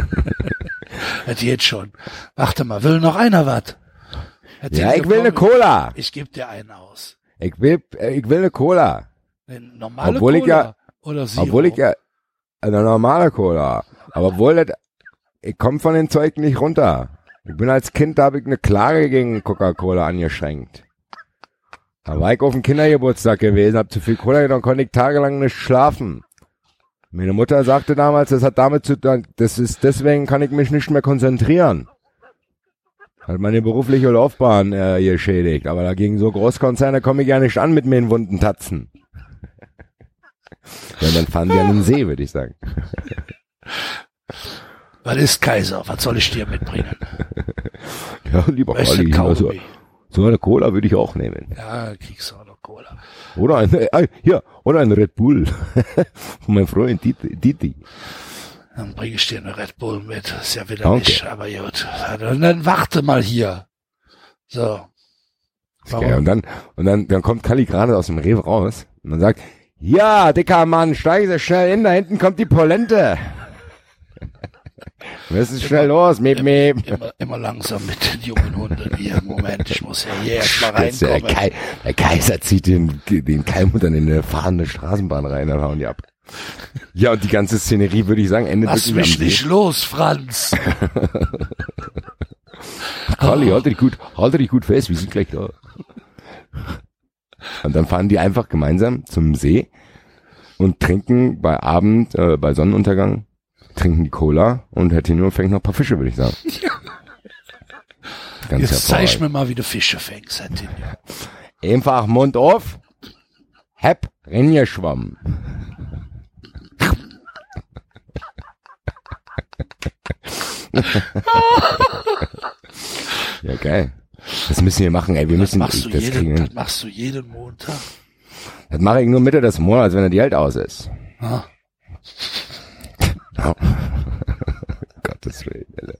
Das geht schon. Warte mal, will noch einer was? Ja, ich will eine Cola. Ich gebe dir einen aus. Ich will, äh, ich will eine Cola. Eine normale Obwohl ich Cola ja- oder Zero? Obwohl ich ja, eine normale Cola. Aber obwohl das, ich komme von den Zeug nicht runter. Ich bin als Kind, da habe ich eine Klage gegen Coca-Cola angeschränkt. Da war ich auf dem Kindergeburtstag gewesen, hab zu viel Cola getrunken, konnte ich tagelang nicht schlafen. Meine Mutter sagte damals, das hat damit zu tun, das ist, deswegen kann ich mich nicht mehr konzentrieren. Hat meine berufliche Laufbahn äh, geschädigt. Aber dagegen so Großkonzerne komme ich ja nicht an mit meinen wunden Tatzen. [LAUGHS] Ja, dann fahren die an den See, würde ich sagen. Was ist Kaiser? Was soll ich dir mitbringen? [LAUGHS] Ja, lieber Olli, also. So eine Cola würde ich auch nehmen. Ja, kriegst du auch noch Cola. Oder ein, äh, hier, oder ein Red Bull. [LAUGHS] Von meinem Freund Diti. Dann bringe ich dir eine Red Bull mit. Ist ja wieder Okay. nicht, aber gut. Und dann warte mal hier. So. Okay, und dann, und dann, dann kommt Kali gerade aus dem Rewe raus und dann sagt, ja, dicker Mann, steigen Sie schnell in, da hinten kommt die Polente. Wir müssen schnell los, miep, miep. Immer, immer langsam mit den jungen Hunden hier. Moment, ich muss ja hier erstmal Das, der, reinkommen. Kai, der Kaiser zieht den, den Keimhund dann in eine fahrende Straßenbahn rein, dann hauen die ab. Ja, und die ganze Szenerie, würde ich sagen, endet Lass mich nicht los, Franz. [LAUGHS] Kali, halte dich gut, halte dich gut fest, wir sind gleich da. Und dann fahren die einfach gemeinsam zum See und trinken bei Abend, äh, bei Sonnenuntergang, trinken die Cola und Herr Tino fängt noch ein paar Fische, würde ich sagen. [LAUGHS] Ganz Jetzt zeig mir mal, wie du Fische fängst, Herr Tinio. [LAUGHS] Einfach Mund auf, hepp, reingeschwommen. [LAUGHS] ja, geil. Das müssen wir machen, ey. Wir Das müssen, machst, das jeden, kriegen das machst du jeden Montag. Das mache ich nur Mitte des Monats, wenn er die Geld aus ist. Ah, [LAUGHS] Gottes Willen, Alter.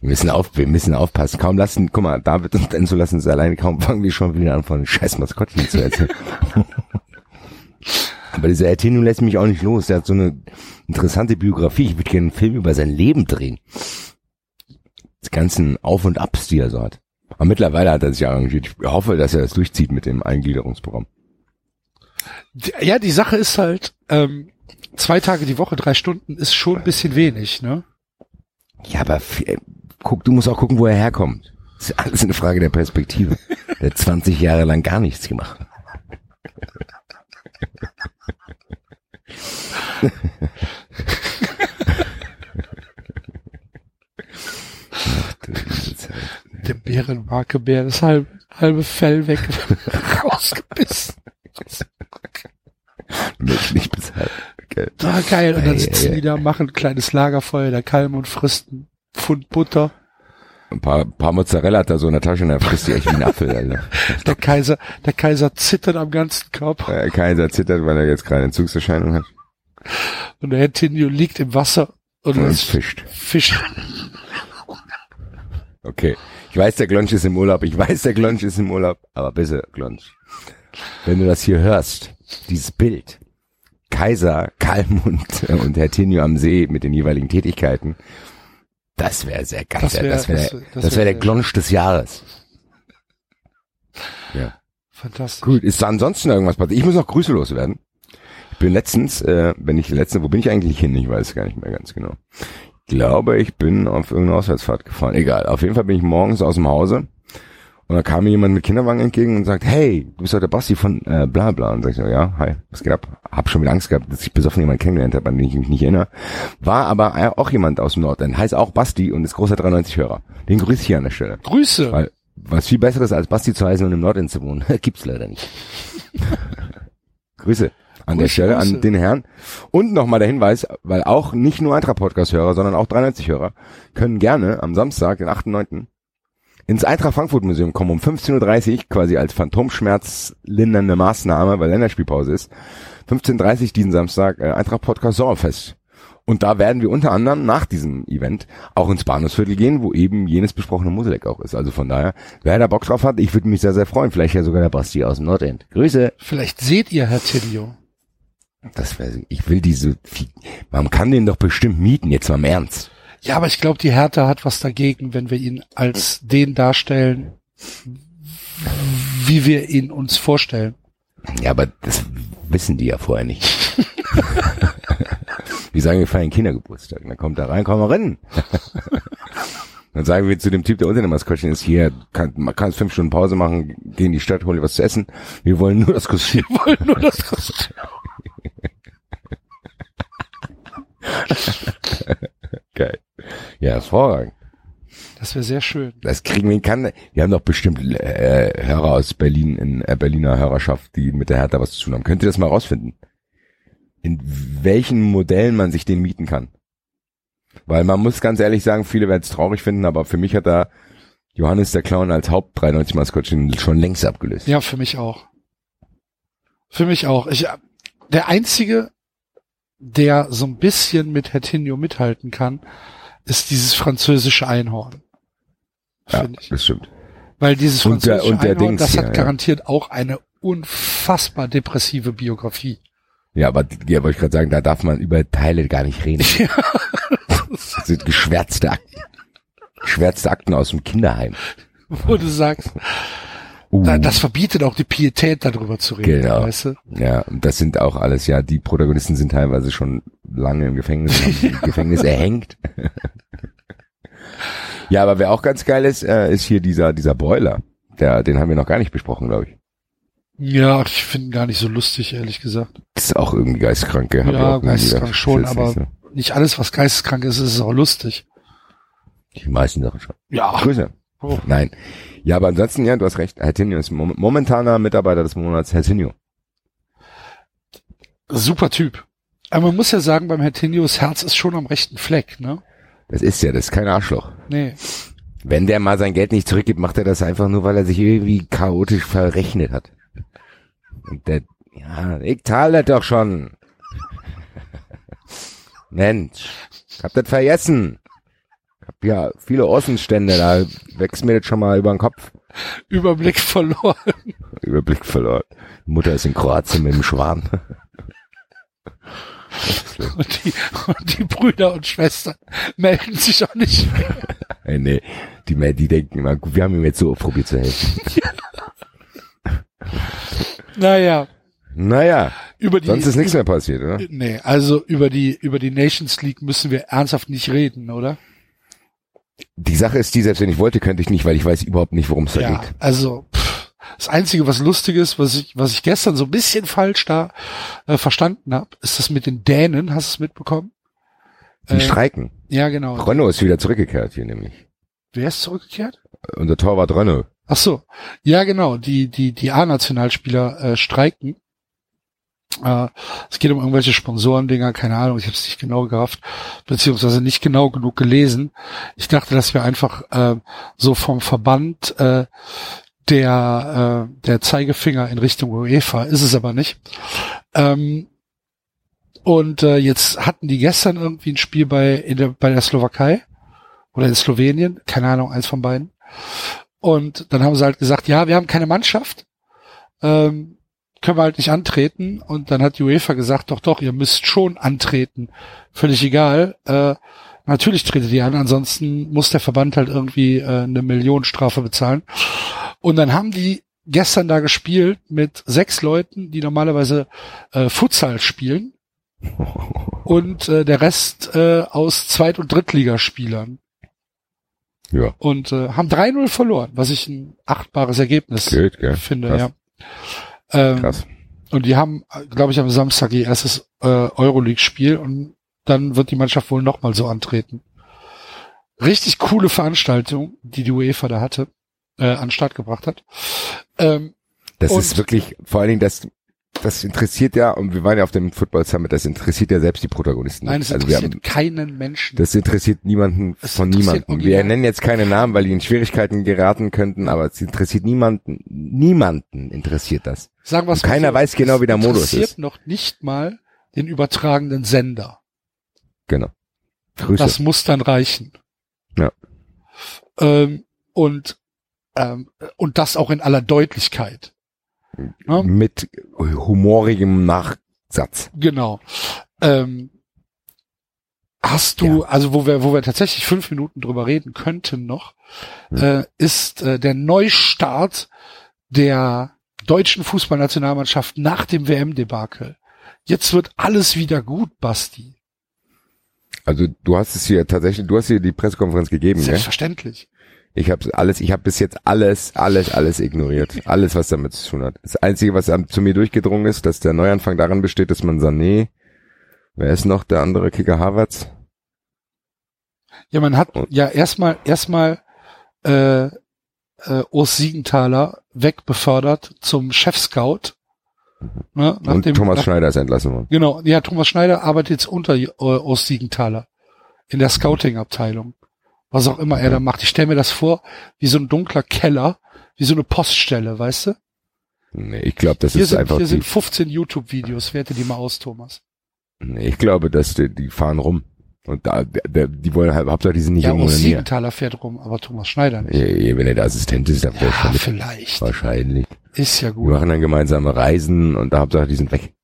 Wir müssen auf, wir müssen aufpassen. Kaum lassen, guck mal, David und Enzo lassen es alleine, kaum fangen die schon wieder an, von scheiß Maskottchen zu erzählen. [LAUGHS] Aber dieser Ertino lässt mich auch nicht los. Der hat so eine interessante Biografie. Ich würde gerne einen Film über sein Leben drehen. Die ganzen Auf und Abs, die er so hat. Aber mittlerweile hat er sich arrangiert. Ich hoffe, dass er das durchzieht mit dem Eingliederungsprogramm. Ja, die Sache ist halt, ähm, zwei Tage die Woche, drei Stunden ist schon ein bisschen wenig, ne? Ja, aber äh, guck, du musst auch gucken, wo er herkommt. Das ist alles eine Frage der Perspektive. [LAUGHS] Der hat 20 Jahre lang gar nichts gemacht. Ach, [LAUGHS] du. Der Bärenmarke-Bär, das halbe, halbe Fell weg, [LAUGHS] rausgebissen. Nicht bezahlt. Okay. Ah, geil. Und dann sitzen ei, die da, machen ein kleines Lagerfeuer, der Kalm und frisst einen Pfund Butter. Ein paar, paar Mozzarella hat er so in der Tasche und er frisst die echt wie ein Apfel, Alter. [LAUGHS] Der Kaiser, der Kaiser zittert am ganzen Körper. Der Kaiser zittert, weil er jetzt gerade Entzugserscheinungen hat. Und der Herr Tinio liegt im Wasser und Und fischt. fischt. Okay. Ich weiß, der Glonsch ist im Urlaub. Ich weiß, der Glonsch ist im Urlaub. Aber bitte, Glonsch. Wenn du das hier hörst, dieses Bild. Kaiser, Kalmund [LAUGHS] und Herr Tinio am See mit den jeweiligen Tätigkeiten. Das wäre sehr geil. Das Das wär- wäre das wär, das wär- wär, das wär der Glonsch des Jahres. Ja. Fantastisch. Gut, ist da ansonsten irgendwas passiert? Ich muss noch Grüße loswerden. Ich bin letztens, äh, wenn ich letztens, wo bin ich eigentlich hin? Ich weiß gar nicht mehr ganz genau. Ich glaube, ich bin auf irgendeine Auswärtsfahrt gefahren. Egal. Auf jeden Fall bin ich morgens aus dem Hause und da kam mir jemand mit Kinderwagen entgegen und sagt, hey, du bist doch der Basti von äh, bla bla. Und sag ich so, ja, hi, was geht ab? Hab schon wieder Angst gehabt, dass ich besoffen jemanden kennengelernt habe, an den ich mich nicht erinnere. War aber auch jemand aus dem Nordend, heißt auch Basti und ist großer 93-Hörer. Den grüße ich hier an der Stelle. Grüße. Weil was viel besseres als Basti zu heißen und im Nordend zu wohnen, [LAUGHS] gibt's leider nicht. [LAUGHS] Grüße an der Stelle an den Herrn. Und nochmal der Hinweis, weil auch nicht nur Eintracht-Podcast-Hörer, sondern auch 93-Hörer können gerne am Samstag, den 8.9., ins Eintracht Frankfurt Museum kommen um 15.30 Uhr, quasi als phantomschmerzlindernde Maßnahme, weil Länderspielpause ist. 15.30 Uhr diesen Samstag, äh, Eintracht Podcast Sommerfest. Und da werden wir unter anderem nach diesem Event auch ins Bahnhofsviertel gehen, wo eben jenes besprochene Museleck auch ist. Also von daher, wer da Bock drauf hat, ich würde mich sehr, sehr freuen. Vielleicht ja sogar der Basti aus dem Nordend. Grüße. Vielleicht seht ihr Herr Tinio. Das wäre, ich will diese, man kann den doch bestimmt mieten, jetzt mal im Ernst. Ja, aber ich glaube, die Hertha hat was dagegen, wenn wir ihn als den darstellen, wie wir ihn uns vorstellen. Ja, aber das wissen die ja vorher nicht. [LAUGHS] die sagen, wir feiern Kindergeburtstag. Dann kommt er rein, komm mal rein. Dann sagen wir zu dem Typ, der unter dem Maskottchen ist, hier, kann, man kann fünf Stunden Pause machen, geh in die Stadt, hol dir was zu essen. Wir wollen nur das Kostüm. Wir wollen nur das Kostüm. [LAUGHS] Geil. Ja, hervorragend. Das wäre sehr schön. Das kriegen wir kann. Wir haben doch bestimmt äh, Hörer aus Berlin, in äh, Berliner Hörerschaft, die mit der Hertha was zu tun haben. Könnt ihr das mal rausfinden? In welchen Modellen man sich den mieten kann? Weil man muss ganz ehrlich sagen, viele werden es traurig finden, aber für mich hat da Johannes der Clown als Haupt 93 Maskottchen schon längst abgelöst. Ja, für mich auch. Für mich auch. Ich, der einzige der so ein bisschen mit Hertinho mithalten kann, ist dieses französische Einhorn. Ja, ich. das stimmt. Weil dieses Und der- französische und der Einhorn, Dings das hat ja. garantiert auch eine unfassbar depressive Biografie. Ja, aber ja, wollte ich gerade sagen, da darf man über Teile gar nicht reden. [LAUGHS] Das sind geschwärzte Akten. Geschwärzte Akten aus dem Kinderheim. Wo du sagst, Uh, da, das verbietet auch die Pietät, darüber zu reden, Genau. weißt du? ja, das sind auch alles, ja, die Protagonisten sind teilweise schon lange im Gefängnis, haben im [LAUGHS] Gefängnis erhängt. [LAUGHS] ja, aber wer auch ganz geil ist, äh, ist hier dieser, dieser Broiler. Der, den haben wir noch gar nicht besprochen, glaube ich. Ja, ich finde ihn gar nicht so lustig, ehrlich gesagt. Das ist auch irgendwie geistkrank, gell? Ja, geisteskrank schon, aber nicht so. nicht alles, was geisteskrank ist, ist auch lustig. Die meisten Sachen schon. Ja. Grüße. Oh. Nein. Ja, aber ansonsten, ja, du hast recht. Hertinho ist mom momentaner Mitarbeiter des Monats. Hertinho. Super Typ. Aber man muss ja sagen, beim Hertinho, das Herz ist schon am rechten Fleck, ne? Das ist ja, das ist kein Arschloch. Nee. Wenn der mal sein Geld nicht zurückgibt, macht er das einfach nur, weil er sich irgendwie chaotisch verrechnet hat. Und der, ja, ich zahle das doch schon. [LAUGHS] Mensch, ich hab das vergessen. Hab ja viele Außenstände, da wächst mir das schon mal über den Kopf. Überblick verloren. [LAUGHS] Überblick verloren. Mutter ist in Kroatien mit dem Schwan. [LAUGHS] Und die, und die Brüder und Schwestern melden sich auch nicht mehr. [LAUGHS] Ey, nee, die, die denken immer, wir haben ihm jetzt so probiert zu helfen. Naja, Naja, über die, sonst ist nichts mehr passiert, oder? Nee, also über die, über die Nations League müssen wir ernsthaft nicht reden, oder? Die Sache ist die, selbst wenn ich wollte, könnte ich nicht, weil ich weiß überhaupt nicht, worum es da Ja, geht. also pff, das Einzige, was lustig ist, was ich, was ich gestern so ein bisschen falsch da äh, verstanden habe, ist das mit den Dänen. Hast du es mitbekommen? Die Äh, streiken. Ja, genau. Renault ist wieder zurückgekehrt hier nämlich. Wer ist zurückgekehrt? Unser Torwart Renault. Ach so, ja genau, die die die A-Nationalspieler äh, streiken. Äh, es geht um irgendwelche Sponsorendinger, keine Ahnung, ich habe es nicht genau gerafft, beziehungsweise nicht genau genug gelesen. Ich dachte, dass wir einfach äh, so vom Verband äh, der äh, der Zeigefinger in Richtung UEFA ist es aber nicht. Ähm, und äh, jetzt hatten die gestern irgendwie ein Spiel bei in der, bei der Slowakei oder in Slowenien, keine Ahnung, eins von beiden. Und dann haben sie halt gesagt, ja, wir haben keine Mannschaft, ähm, können wir halt nicht antreten. Und dann hat die UEFA gesagt, doch, doch, ihr müsst schon antreten. Völlig egal. Äh, natürlich tretet ihr an, ansonsten muss der Verband halt irgendwie äh, eine Millionenstrafe bezahlen. Und dann haben die gestern da gespielt mit sechs Leuten, die normalerweise äh, Futsal spielen. Und äh, der Rest äh, aus Zweit- und Drittligaspielern Ja, und äh, haben 3-0 verloren, was ich ein achtbares Ergebnis geht, finde, Krass. ja. Ähm, Krass. und die haben, glaube ich, am Samstag ihr erstes äh, Euroleague-Spiel und dann wird die Mannschaft wohl nochmal so antreten. Richtig coole Veranstaltung, die die UEFA da hatte, äh, an den Start gebracht hat. Ähm, Das ist wirklich, vor allen Dingen, das, das interessiert ja, und wir waren ja auf dem Football Summit, das interessiert ja selbst die Protagonisten. nein, es also interessiert haben, keinen Menschen. das interessiert niemanden Es von interessiert niemanden. Wir nennen jetzt keine Namen, weil die in Schwierigkeiten geraten könnten, aber es interessiert niemanden, niemanden interessiert das. Sagen wir keiner weiß genau, wie der Modus interessiert ist. noch nicht mal den übertragenden Sender. Genau. Grüße. Das muss dann reichen. Ja. Ähm, und, ähm, und das auch in aller Deutlichkeit. Ne? Mit humorigem Nachsatz. Genau. Ähm, hast du, also wo wir, wo wir tatsächlich fünf Minuten drüber reden könnten noch, Hm. äh, ist äh, der Neustart der deutschen Fußballnationalmannschaft nach dem WM-Debakel. Jetzt wird alles wieder gut, Basti. Also du hast es hier tatsächlich, du hast hier die Pressekonferenz gegeben, gell? Selbstverständlich. Ich habe alles, ich habe bis jetzt alles, alles, alles ignoriert. Alles, was damit zu tun hat. Das Einzige, was an- zu mir durchgedrungen ist, dass der Neuanfang daran besteht, dass man Sané, wer ist noch der andere Kicker Harvards? Ja, man hat Und- ja erstmal erstmal äh, äh, Urs Siegenthaler wegbefördert zum Chef-Scout. Ne, nach Und dem, Thomas nach, Schneider ist entlassen worden. Genau, ja, Thomas Schneider arbeitet jetzt unter äh, Urs Siegenthaler in der Scouting-Abteilung. Was auch immer er da macht. Ich stelle mir das vor, wie so ein dunkler Keller, wie so eine Poststelle, weißt du? Nee, ich glaube, das Hier, ist sind, einfach hier sind 15 YouTube-Videos, werte die mal aus, Thomas. Nee, Ich glaube, dass die, die fahren rum. Und da, der, der, die wollen halt, Hauptsache, die sind nicht Ja, irgendwo in der Nähe. Siegenthaler fährt rum, aber Thomas Schneider nicht. Ja, ja, wenn er der Assistent ist, dann Ja, vielleicht vielleicht. Wahrscheinlich. Ist ja Wir gut. machen dann gemeinsame Reisen und da Hauptsache, die sind weg.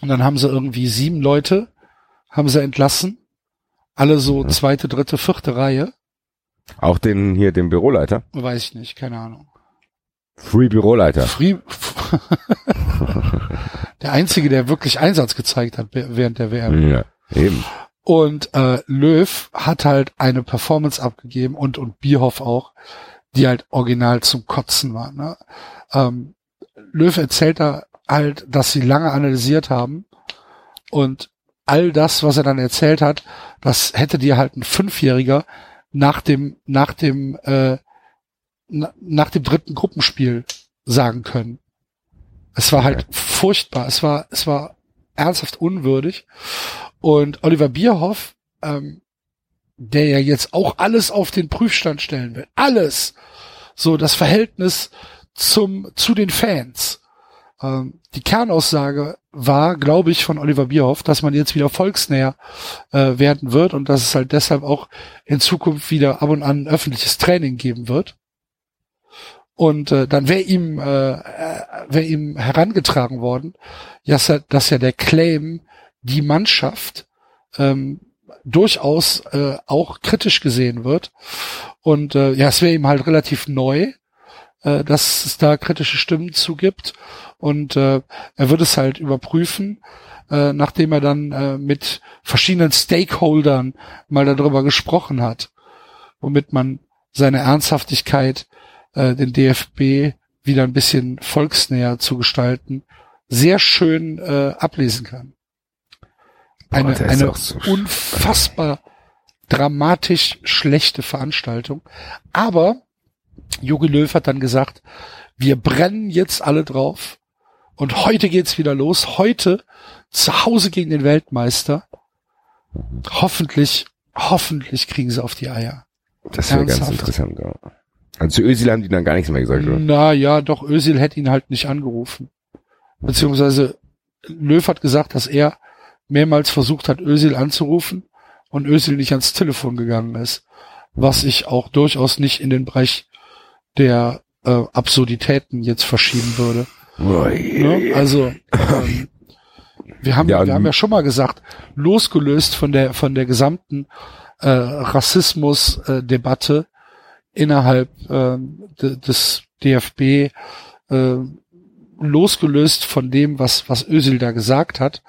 Und dann haben sie irgendwie sieben Leute, haben sie entlassen. Alle so Mhm. zweite, dritte, vierte Reihe. Auch den hier, den Büroleiter. Weiß ich nicht, keine Ahnung. Free Büroleiter. Free [LAUGHS] der einzige, der wirklich Einsatz gezeigt hat während der WM. Ja, eben. Und äh, Löw hat halt eine Performance abgegeben und und Bierhoff auch, die halt original zum Kotzen war. Ne? Ähm, Löw erzählt da halt, dass sie lange analysiert haben und all das, was er dann erzählt hat, das hätte dir halt ein Fünfjähriger nach dem nach dem äh, na, nach dem dritten Gruppenspiel sagen können. Es war halt furchtbar. Es war es war ernsthaft unwürdig. Und Oliver Bierhoff, ähm, der ja jetzt auch alles auf den Prüfstand stellen will, alles, so das Verhältnis zum zu den Fans. Ähm, die Kernaussage war, glaube ich, von Oliver Bierhoff, dass man jetzt wieder volksnäher äh, werden wird und dass es halt deshalb auch in Zukunft wieder ab und an öffentliches Training geben wird. Und äh, dann wäre ihm, äh, wäre ihm herangetragen worden, dass ja, dass ja der Claim die Mannschaft ähm, durchaus äh, auch kritisch gesehen wird. Und äh, ja, es wäre ihm halt relativ neu, äh, dass es da kritische Stimmen zugibt. Und äh, er wird es halt überprüfen, äh, nachdem er dann äh, mit verschiedenen Stakeholdern mal darüber gesprochen hat, womit man seine Ernsthaftigkeit, äh, den DFB wieder ein bisschen volksnäher zu gestalten, sehr schön äh, ablesen kann. Eine, ist eine so- unfassbar dramatisch schlechte Veranstaltung. Aber Jogi Löw hat dann gesagt, wir brennen jetzt alle drauf und heute geht's wieder los. Heute zu Hause gegen den Weltmeister. Hoffentlich, hoffentlich kriegen sie auf die Eier. Das wäre ganz interessant. Ja. Also zu Özil haben die dann gar nichts mehr gesagt, oder? Na ja, doch, Özil hätte ihn halt nicht angerufen. Beziehungsweise Löw hat gesagt, dass er mehrmals versucht hat, Özil anzurufen und Özil nicht ans Telefon gegangen ist. Was ich auch durchaus nicht in den Bereich der äh, Absurditäten jetzt verschieben würde. Ne? Also ähm, wir haben Ja, wir haben ja schon mal gesagt, losgelöst von der von der gesamten äh, Rassismus-Debatte innerhalb ähm, de, des DFB, äh, losgelöst von dem, was was Özil da gesagt hat,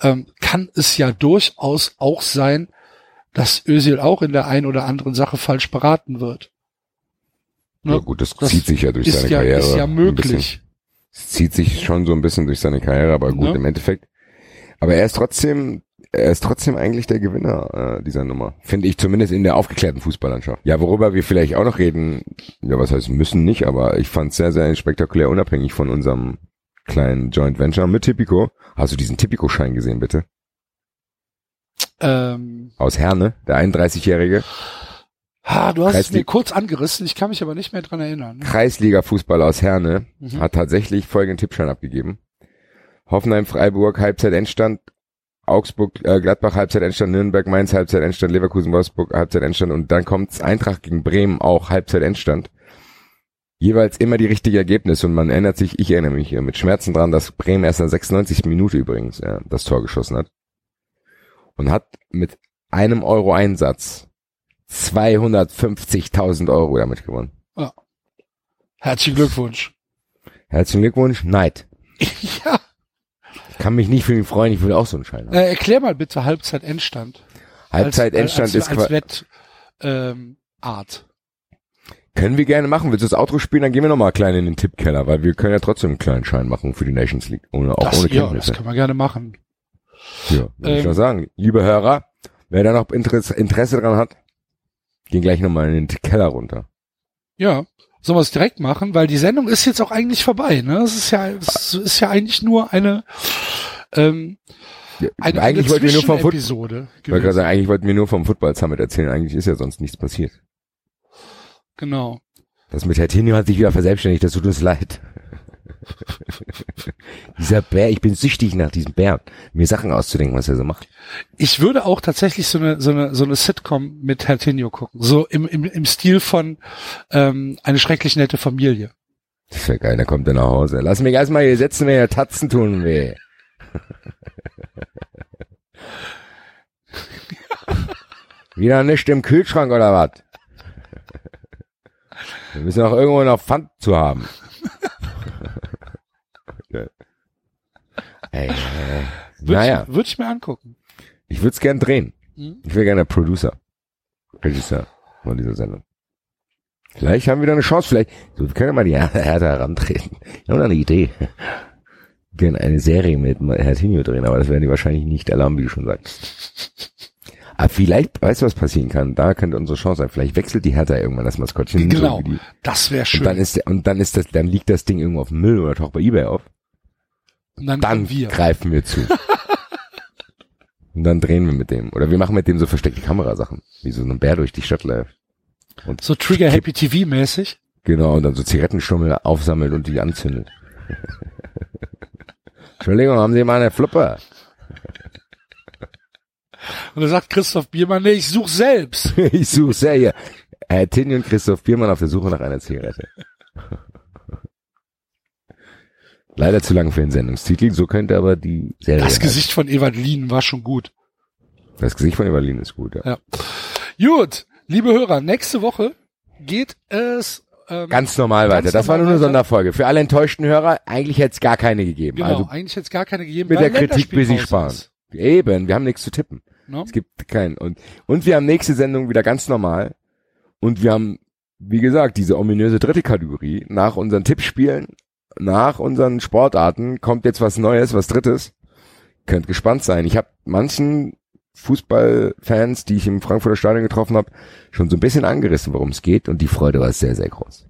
ähm, kann es ja durchaus auch sein, dass Özil auch in der einen oder anderen Sache falsch beraten wird. Ne? Ja gut, das, Das zieht sich ja durch seine ja Karriere. ist ja möglich. Es zieht sich schon so ein bisschen durch seine Karriere, aber gut, Ne? im Endeffekt. Aber er ist trotzdem, er ist trotzdem eigentlich der Gewinner äh, dieser Nummer. Finde ich zumindest in der aufgeklärten Fußballlandschaft. Ja, worüber wir vielleicht auch noch reden, ja, was heißt müssen nicht, aber ich fand es sehr, sehr spektakulär, unabhängig von unserem kleinen Joint Venture mit Tipico. Hast du diesen Tipico-Schein gesehen, bitte? Ähm, Aus Herne, der 31-Jährige. ha, du hast es Kreisli- mir kurz angerissen, ich kann mich aber nicht mehr dran erinnern. Kreisliga-Fußball aus Herne Mhm. hat tatsächlich folgenden Tippschein abgegeben. Hoffenheim, Freiburg, Halbzeit Endstand, Augsburg, äh, Gladbach, Halbzeit Endstand, Nürnberg, Mainz, Halbzeit Endstand, Leverkusen, Wolfsburg, Halbzeit Endstand und dann kommt's Eintracht gegen Bremen, auch Halbzeit Endstand. Jeweils immer die richtigen Ergebnisse und man erinnert sich, ich erinnere mich hier mit Schmerzen dran, dass Bremen erst in der 96. Minute übrigens ja, das Tor geschossen hat. Und hat mit einem Euro Einsatz 250.000 Euro damit gewonnen. Herzlichen Glückwunsch. Herzlichen Glückwunsch, Neid. [LAUGHS] ja, Kann mich nicht für ihn freuen, ich will auch so einen Schein haben. äh, erklär mal bitte Halbzeit Endstand. Halbzeit als, Endstand als, ist als quasi. Wett, ähm, Art. Können wir gerne machen. Willst du das Outro spielen, dann gehen wir nochmal klein in den Tippkeller, weil wir können ja trotzdem einen kleinen Schein machen für die Nations League. Ohne, auch Das, ohne ja, das können wir gerne machen. Ja, würde ich Ähm, noch sagen. Liebe Hörer, wer da noch Interesse, Interesse dran hat, gehen gleich nochmal in den Keller runter. Ja, sollen wir es direkt machen, weil die Sendung ist jetzt auch eigentlich vorbei. Ne, es ist ja, es ist ja eigentlich nur eine ähm, Ja, eine, eigentlich eine wollten wir nur vom. Episode. Ich sagen, eigentlich wollten wir nur vom Football Summit erzählen. Eigentlich ist ja sonst nichts passiert. Genau. Das mit Hertinho hat sich wieder verselbstständigt, das tut uns leid. Die [LAUGHS] Dieser Bär, ich bin süchtig nach diesem Bär, mir Sachen auszudenken, was er so macht. Ich würde auch tatsächlich so eine, so eine, so eine Sitcom mit Hertinho gucken. So im, im, im Stil von ähm, eine schrecklich nette Familie. Das wäre geil, da kommt er nach Hause. Lass mich erstmal hier sitzen, mir hier Tatzen tun weh. [LAUGHS] Wieder nicht im Kühlschrank oder was? Wir müssen auch irgendwo noch Pfand zu haben. [LAUGHS] Ey, äh, Würde naja, ich, mir angucken. ich würde es gern drehen. Mhm. Ich wäre gerne Producer. Regisseur von dieser Sendung. Vielleicht haben wir da eine Chance, vielleicht, so, wir können ja mal die Her- Hertha herantreten. Ich habe da eine Idee. Wir können eine Serie mit Hertinho drehen, aber das werden die wahrscheinlich nicht erlauben, wie du schon sagst. Aber vielleicht, weißt du, was passieren kann? Da könnte unsere Chance sein. Vielleicht wechselt die Hertha irgendwann das Maskottchen. Genau. So Das wäre schön. und dann ist und dann ist das, dann liegt das Ding irgendwo auf dem Müll oder taucht bei eBay auf. Und dann, Dann wir. greifen wir zu. [LAUGHS] und dann drehen wir mit dem. Oder wir machen mit dem so versteckte Kamerasachen. Wie so ein Bär durch die Stadt läuft. Und So Trigger Happy TV mäßig. Genau, und dann so Zigarettenstummel aufsammelt und die anzündet. [LAUGHS] Entschuldigung, haben Sie mal eine Fluppe? Und da sagt Christoph Biermann, nee, ich such selbst. [LAUGHS] ich suche sehr hier. Herr Tinny und Christoph Biermann auf der Suche nach einer Zigarette. [LAUGHS] Leider zu lang für den Sendungstitel, so könnte aber die Serie. Das. Gesicht von Evalin war schon gut. das Gesicht von Evalin ist gut, ja. Ja. Gut, liebe Hörer, nächste Woche geht es ähm, Ganz normal Ganz weiter. Das war nur normal eine. Sonderfolge. Für alle enttäuschten Hörer, eigentlich hätte es gar keine gegeben. genau, Also eigentlich jetzt gar keine gegeben. mit der Kritik busy Länderspielpause sparen. ist, Eben, wir haben nichts zu tippen. Ne? Es gibt keinen. Und, und wir haben nächste Sendung wieder ganz normal. Und wir haben, wie gesagt, diese ominöse dritte Kategorie. Nach unseren Tippspielen, nach unseren Sportarten kommt jetzt was Neues, was Drittes. Könnt gespannt sein. Ich habe manchen Fußballfans, die ich im Frankfurter Stadion getroffen habe, schon so ein bisschen angerissen, worum es geht. Und die Freude war sehr, sehr groß.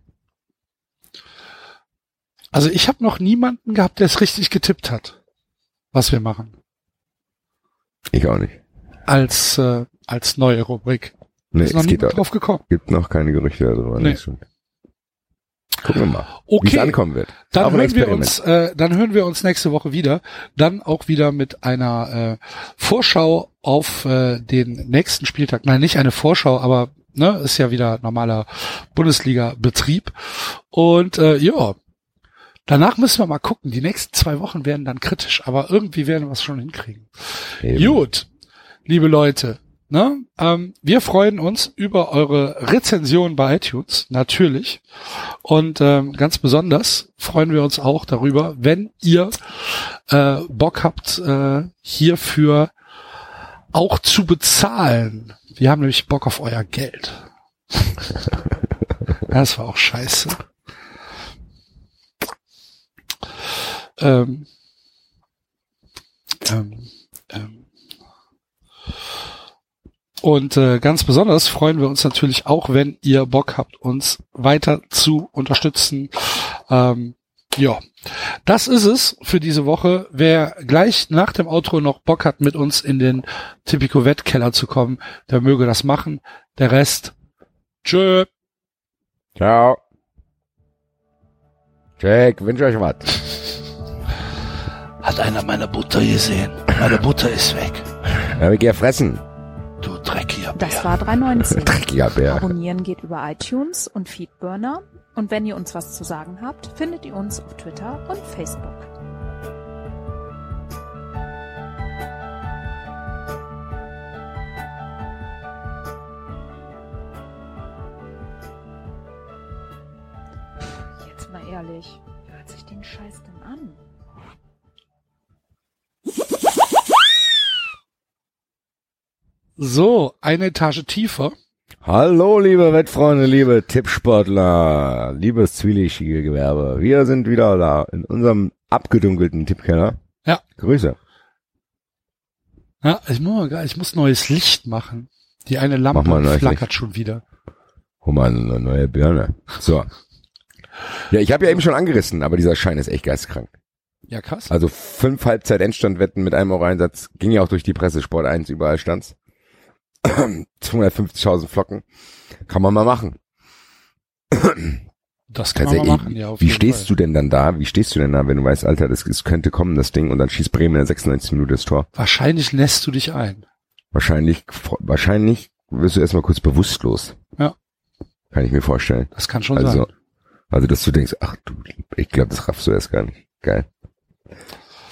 Also ich habe noch niemanden gehabt, der es richtig getippt hat, was wir machen. Ich auch nicht. Als äh, als neue Rubrik. Nee, ist noch es geht drauf gekommen. gibt noch keine Gerüchte darüber. Nee. Schon. Gucken wir mal, wie es Okay, ankommen wird. dann hören wir uns, äh, dann hören wir uns nächste Woche wieder. Dann auch wieder mit einer äh, Vorschau auf äh, den nächsten Spieltag. Nein, nicht eine Vorschau, aber ne, ist ja wieder normaler Bundesliga-Betrieb. Und äh, ja, danach müssen wir mal gucken. Die nächsten zwei Wochen werden dann kritisch, aber irgendwie werden wir es schon hinkriegen. Eben. Gut, liebe Leute, ne? Ähm, wir freuen uns über eure Rezension bei iTunes, natürlich. Und ähm, ganz besonders freuen wir uns auch darüber, wenn ihr äh, Bock habt, äh, hierfür auch zu bezahlen. Wir haben nämlich Bock auf euer Geld. [LAUGHS] das war auch scheiße. Ähm, ähm, und äh, ganz besonders freuen wir uns natürlich auch, wenn ihr Bock habt, uns weiter zu unterstützen. Ähm, ja, das ist es für diese Woche. Wer gleich nach dem Outro noch Bock hat, mit uns in den Tipico Wettkeller zu kommen, der möge das machen. Der Rest, tschö. Ciao. Jack, wünsche euch was. Hat einer meine Butter gesehen? Meine Butter ist weg. Ja, wir gehen fressen. Das war 319. [LAUGHS] Dreckiger Bär. Abonnieren geht über iTunes und Feedburner. Und wenn ihr uns was zu sagen habt, findet ihr uns auf Twitter und Facebook. Jetzt mal ehrlich, wer hört sich den Scheiß denn an? So, eine Etage tiefer. Hallo, liebe Wettfreunde, liebe Tippsportler, liebes zwielichtige Gewerbe. Wir sind wieder da in unserem abgedunkelten Tippkeller. Ja. Grüße. Ja, ich muss, ich muss neues Licht machen. Die eine Lampe neues flackert schon wieder. Hol mal eine neue Birne. So. Ja, ich habe ja eben schon angerissen, aber dieser Schein ist echt geistkrank. Ja, krass. Also fünf Halbzeit-Endstandwetten mit einem Euro-Einsatz ging ja auch durch die Presse, Sport 1, überall stand's. [CLEARS THROAT] 250.000 Flocken. Kann man mal machen. Das kann Also, man ey, machen, ja. Wie stehst Fall. du denn dann da? Wie stehst du denn da, wenn du weißt, Alter, das, das könnte kommen, das Ding, und dann schießt Bremen in der 96. Minute das Tor? Wahrscheinlich lässt du dich ein. Wahrscheinlich, wahrscheinlich wirst du erstmal kurz bewusstlos. Ja. Kann ich mir vorstellen. Das kann schon Also, sein. also, dass du denkst, ach du, ich glaube, das raffst du erst gar nicht. Geil.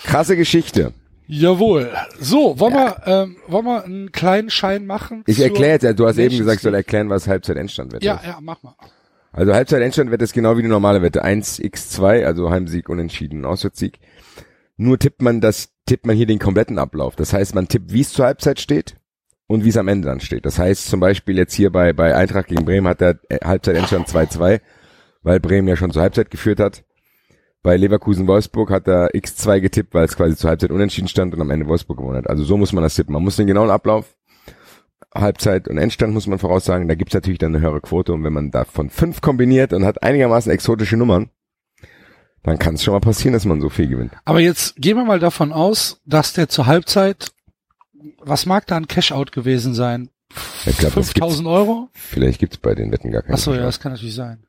Krasse Geschichte. Jawohl. So, wollen wir, ähm, wollen wir einen kleinen Schein machen? Ich erkläre jetzt, du hast eben gesagt, ich soll erklären, was Halbzeit-Endstand-Wette Ja, ist. ja, mach mal. Also Halbzeit-Endstand-Wette ist genau wie die normale Wette. 1x2, also Heimsieg, Unentschieden, Auswärtssieg. Nur tippt man das, tippt man hier den kompletten Ablauf. Das heißt, man tippt, wie es zur Halbzeit steht und wie es am Ende dann steht. Das heißt zum Beispiel jetzt hier bei, bei Eintracht gegen Bremen hat der äh, Halbzeit-Endstand 2-2, weil Bremen ja schon zur Halbzeit geführt hat. Bei Leverkusen-Wolfsburg hat er x2 getippt, weil es quasi zur Halbzeit unentschieden stand und am Ende Wolfsburg gewonnen hat. Also so muss man das tippen. Man muss den genauen Ablauf, Halbzeit und Endstand muss man voraussagen. Da gibt's natürlich dann eine höhere Quote und wenn man davon fünf kombiniert und hat einigermaßen exotische Nummern, dann kann es schon mal passieren, dass man so viel gewinnt. Aber jetzt gehen wir mal davon aus, dass der zur Halbzeit, was mag da ein Cash-Out gewesen sein? Ich glaub, das 5000 Euro? Vielleicht gibt's bei den Wetten gar keine. Achso, ja, das kann natürlich sein.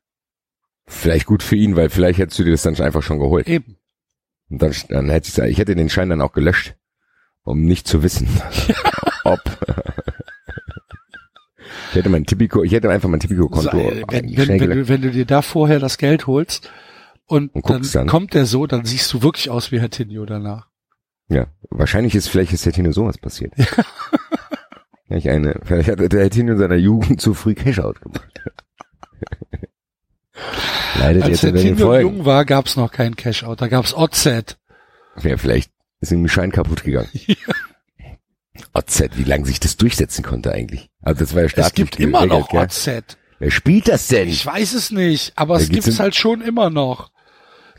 Vielleicht gut für ihn, weil vielleicht hättest du dir das dann einfach schon geholt. Eben. Und dann, dann hätte ich, ich hätte den Schein dann auch gelöscht, um nicht zu wissen, [LAUGHS] ob. [LAUGHS] ich hätte mein Tipico, ich hätte einfach mein Tipico-Konto wenn, wenn, wenn, du, wenn du dir da vorher das Geld holst und, Und dann, dann. kommt der so, dann siehst du wirklich aus wie Herr Tinio danach. Ja, wahrscheinlich ist vielleicht ist Hertino sowas passiert. [LAUGHS] Vielleicht eine, vielleicht hat der Hertino in seiner Jugend zu früh Cash-Out gemacht. Leidet Als jetzt Tinio Folgen. jung war, gab's noch kein Cash-Out, da gab's Oddset. Ja, vielleicht ist ihm ein Schein kaputt gegangen. [LAUGHS] OZ, wie lange sich das durchsetzen konnte eigentlich. Also das war ja Es staatlich gibt immer geregelt, noch gell? Oddset. Wer spielt das denn? Ich weiß es nicht, aber Da es gibt's im- halt schon immer noch.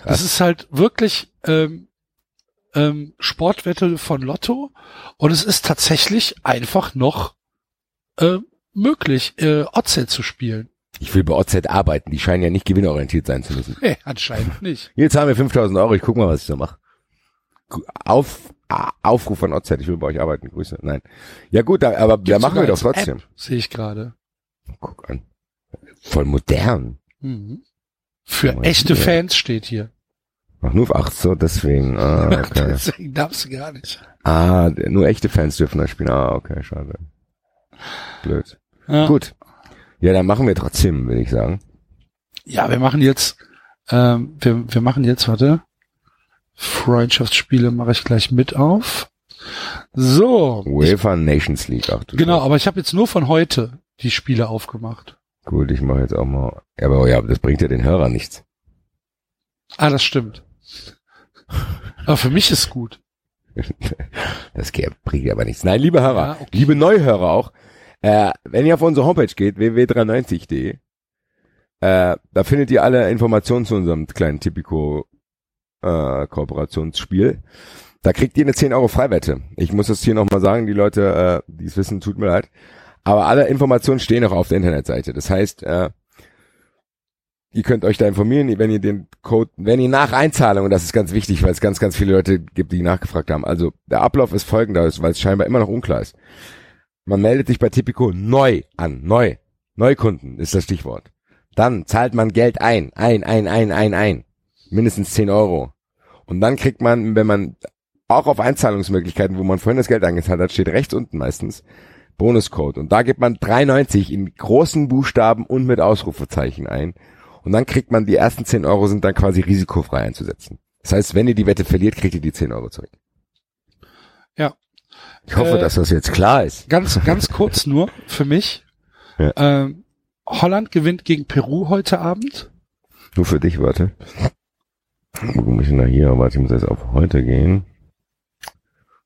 Das ist halt wirklich ähm, ähm, Sportwette von Lotto und es ist tatsächlich einfach noch äh, möglich, äh, Oddset zu spielen. Ich will bei OZ arbeiten. Die scheinen ja nicht gewinnorientiert sein zu müssen. Nee, anscheinend nicht. Jetzt haben wir 5000 Euro. Ich guck mal, was ich so mache. Auf, Aufruf an OZ. Ich will bei euch arbeiten. Grüße. Nein. Ja gut, da, aber da Gibt's machen wir doch trotzdem. Sehe ich gerade. Guck an. Voll modern. Mhm. Für Oh, echte ja. Fans steht hier. Ach, nur, ach so, deswegen. Ah, [LAUGHS] okay. Deswegen darfst du gar nicht. ah, nur echte Fans dürfen das spielen. Ah, okay, schade. Blöd. Ja. Gut. Ja, dann machen wir trotzdem, würde ich sagen. Ja, wir machen jetzt, ähm, wir, wir machen jetzt, warte, Freundschaftsspiele mache ich gleich mit auf. So, UEFA Nations League. Ach, du genau, aber ich habe jetzt nur von heute die Spiele aufgemacht. Gut, ich mache jetzt auch mal. Ja, aber ja, aber das bringt ja den Hörer nichts. Ah, das stimmt. Aber für mich ist gut. [LAUGHS] Das bringt aber nichts. Nein, liebe Hörer, Ja, okay. liebe Neuhörer auch, äh, wenn ihr auf unsere Homepage geht, www.93.de, äh, da findet ihr alle Informationen zu unserem kleinen Tipico äh, Kooperationsspiel. Da kriegt ihr eine 10 Euro Freiwette. Ich muss das hier nochmal sagen, die Leute, äh, die es wissen, tut mir leid. Aber alle Informationen stehen auch auf der Internetseite. Das heißt, äh, ihr könnt euch da informieren, wenn ihr den Code, wenn ihr nach Einzahlung, und das ist ganz wichtig, weil es ganz, ganz viele Leute gibt, die nachgefragt haben. Also der Ablauf ist folgender, weil es scheinbar immer noch unklar ist. Man meldet sich bei Tipico neu an, neu. Neukunden ist das Stichwort. Dann zahlt man Geld ein, ein, ein, ein, ein, ein. Mindestens 10 Euro. Und dann kriegt man, wenn man auch auf Einzahlungsmöglichkeiten, wo man vorhin das Geld eingezahlt hat, steht rechts unten meistens Bonuscode. Und da gibt man 3,90 in großen Buchstaben und mit Ausrufezeichen ein. Und dann kriegt man die ersten 10 Euro sind dann quasi risikofrei einzusetzen. Das heißt, wenn ihr die Wette verliert, kriegt ihr die 10 Euro zurück. Ja. Ich hoffe, Äh, dass das jetzt klar ist. Ganz, ganz kurz nur für mich. [LAUGHS] Ja. Ähm, Holland gewinnt gegen Peru heute Abend. Nur für dich, warte. Ich denn da hier? Warte, ich muss jetzt auf heute gehen.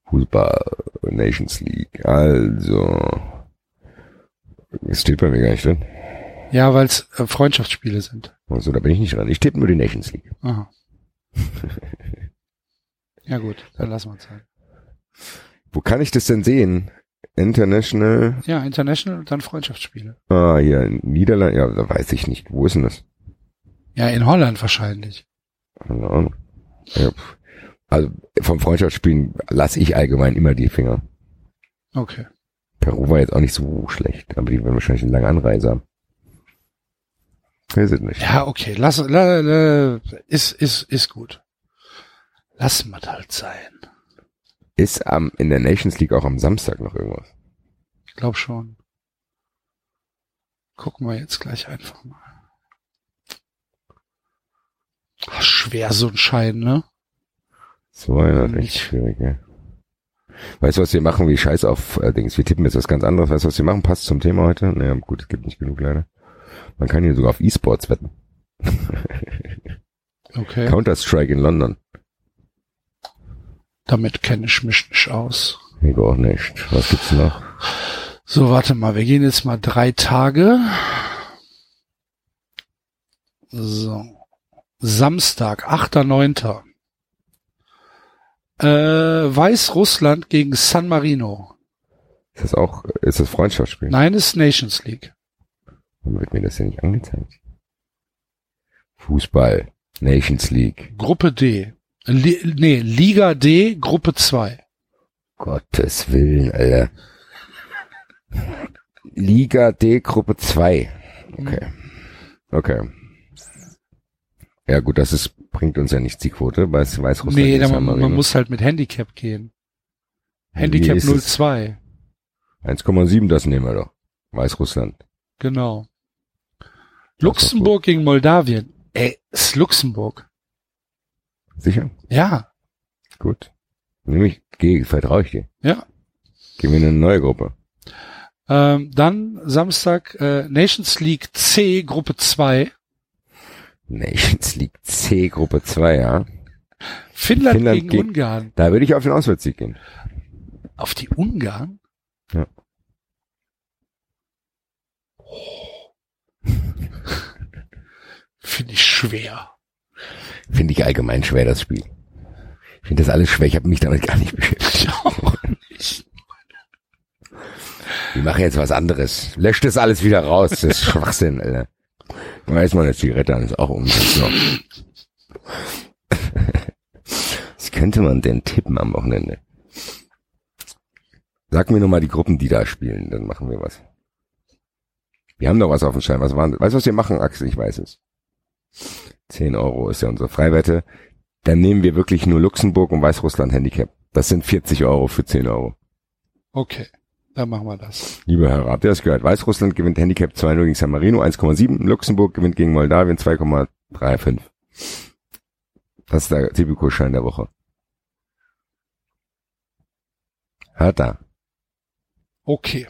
Fußball, Nations League. Also. Es steht bei mir gar nicht drin. Ja, weil es äh, Freundschaftsspiele sind. Also, da bin ich nicht dran. Ich tippe nur die Nations League. Aha. [LAUGHS] ja gut, dann lassen wir es halt. Wo kann ich das denn sehen? International. Ja, International und dann Freundschaftsspiele. Ah, hier, Niederlande. Ja, da weiß ich nicht. Wo ist denn das? Ja, in Holland wahrscheinlich. Keine Ahnung. Ja, also, vom Freundschaftsspielen lasse ich allgemein immer die Finger. Okay. Peru war jetzt auch nicht so schlecht, aber die werden wahrscheinlich eine lange Anreise haben. Weiß ich nicht. Ja, okay, lass, la, la, ist, ist, ist gut. Lassen wir halt sein. Ist am, in der Nations League auch am Samstag noch irgendwas? Ich glaube schon. Gucken wir jetzt gleich einfach mal. Ach, schwer so ein Schein, ne? So, ja, das ist echt schwierig, ja. Weißt du, was wir machen? Wie scheiß auf äh, Dings. Wir tippen jetzt was ganz anderes. Weißt du, was wir machen? Passt zum Thema heute? Naja, gut, es gibt nicht genug leider. Man kann hier sogar auf E-Sports wetten. [LAUGHS] Okay. Counter-Strike in London. Damit kenne ich mich nicht aus. Ich auch nicht. Was gibt's noch? So, warte mal, wir gehen jetzt mal drei Tage. So. Samstag, 8.9. Äh, Weißrussland gegen San Marino. Ist das auch, ist das Freundschaftsspiel? Nein, ist Nations League. Warum wird mir das ja nicht angezeigt? Fußball. Nations League. Gruppe D. Li nee, Liga D, Gruppe 2. Gottes Willen, Alter. Liga D, Gruppe 2. Okay. Okay. Ja gut, das ist, bringt uns ja nichts, die Quote, weil es weiß Russland Nee, da, man, man muss halt mit Handicap gehen. Handicap ist es? 02. 1,7, das nehmen wir doch. Weißrussland. Genau. Luxemburg gegen Moldawien. Ey, ist Luxemburg. Sicher? Ja, Gut. Nämlich, geh, vertraue ich dir. ja. Gehen wir in eine neue Gruppe. Ähm, dann Samstag äh, Nations League C, Gruppe 2. Nations League C, Gruppe 2, ja. Finnland, Finnland gegen gegen- Ungarn. Da würde ich auf den Auswärtssieg gehen. Auf die Ungarn? Ja. [LAUGHS] Finde ich schwer. Finde ich allgemein schwer, das Spiel. Ich finde das alles schwer. Ich habe mich damit gar nicht [LAUGHS] beschäftigt. Wir machen jetzt was anderes. Löscht das alles wieder raus. Das ist Schwachsinn, Alter. Weiß man eine Zigarette an, ist auch ungesund. noch. Was könnte man denn tippen am Wochenende? Sag mir nur mal die Gruppen, die da spielen, dann machen wir was. Wir haben doch was auf dem Schein. Was waren, weißt du, was wir machen, Axel? Ich weiß es. 10 Euro ist ja unsere Freiwette. Dann nehmen wir wirklich nur Luxemburg und Weißrussland Handicap. Das sind 40 Euro für 10 Euro. Okay, dann machen wir das. Liebe Hörer, habt ihr das gehört? Weißrussland gewinnt Handicap 2-0 gegen San Marino, 1,7. Luxemburg gewinnt gegen Moldawien 2,35. Das ist der Tipico-Schein der Woche. Hört da. Okay.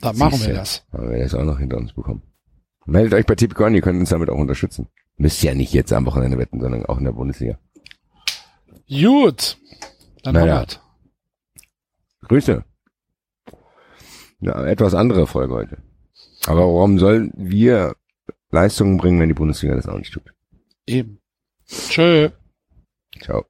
Dann machen Siehste. wir das. Haben wir das auch noch hinter uns bekommen. Meldet euch bei Tipico an, ihr könnt uns damit auch unterstützen. Müsst ja nicht jetzt am Wochenende wetten, sondern auch in der Bundesliga. Gut. Dann Naja. Grüße. Ja, etwas andere Folge heute. Aber warum sollen wir Leistungen bringen, wenn die Bundesliga das auch nicht tut? Eben. Tschö. Ciao.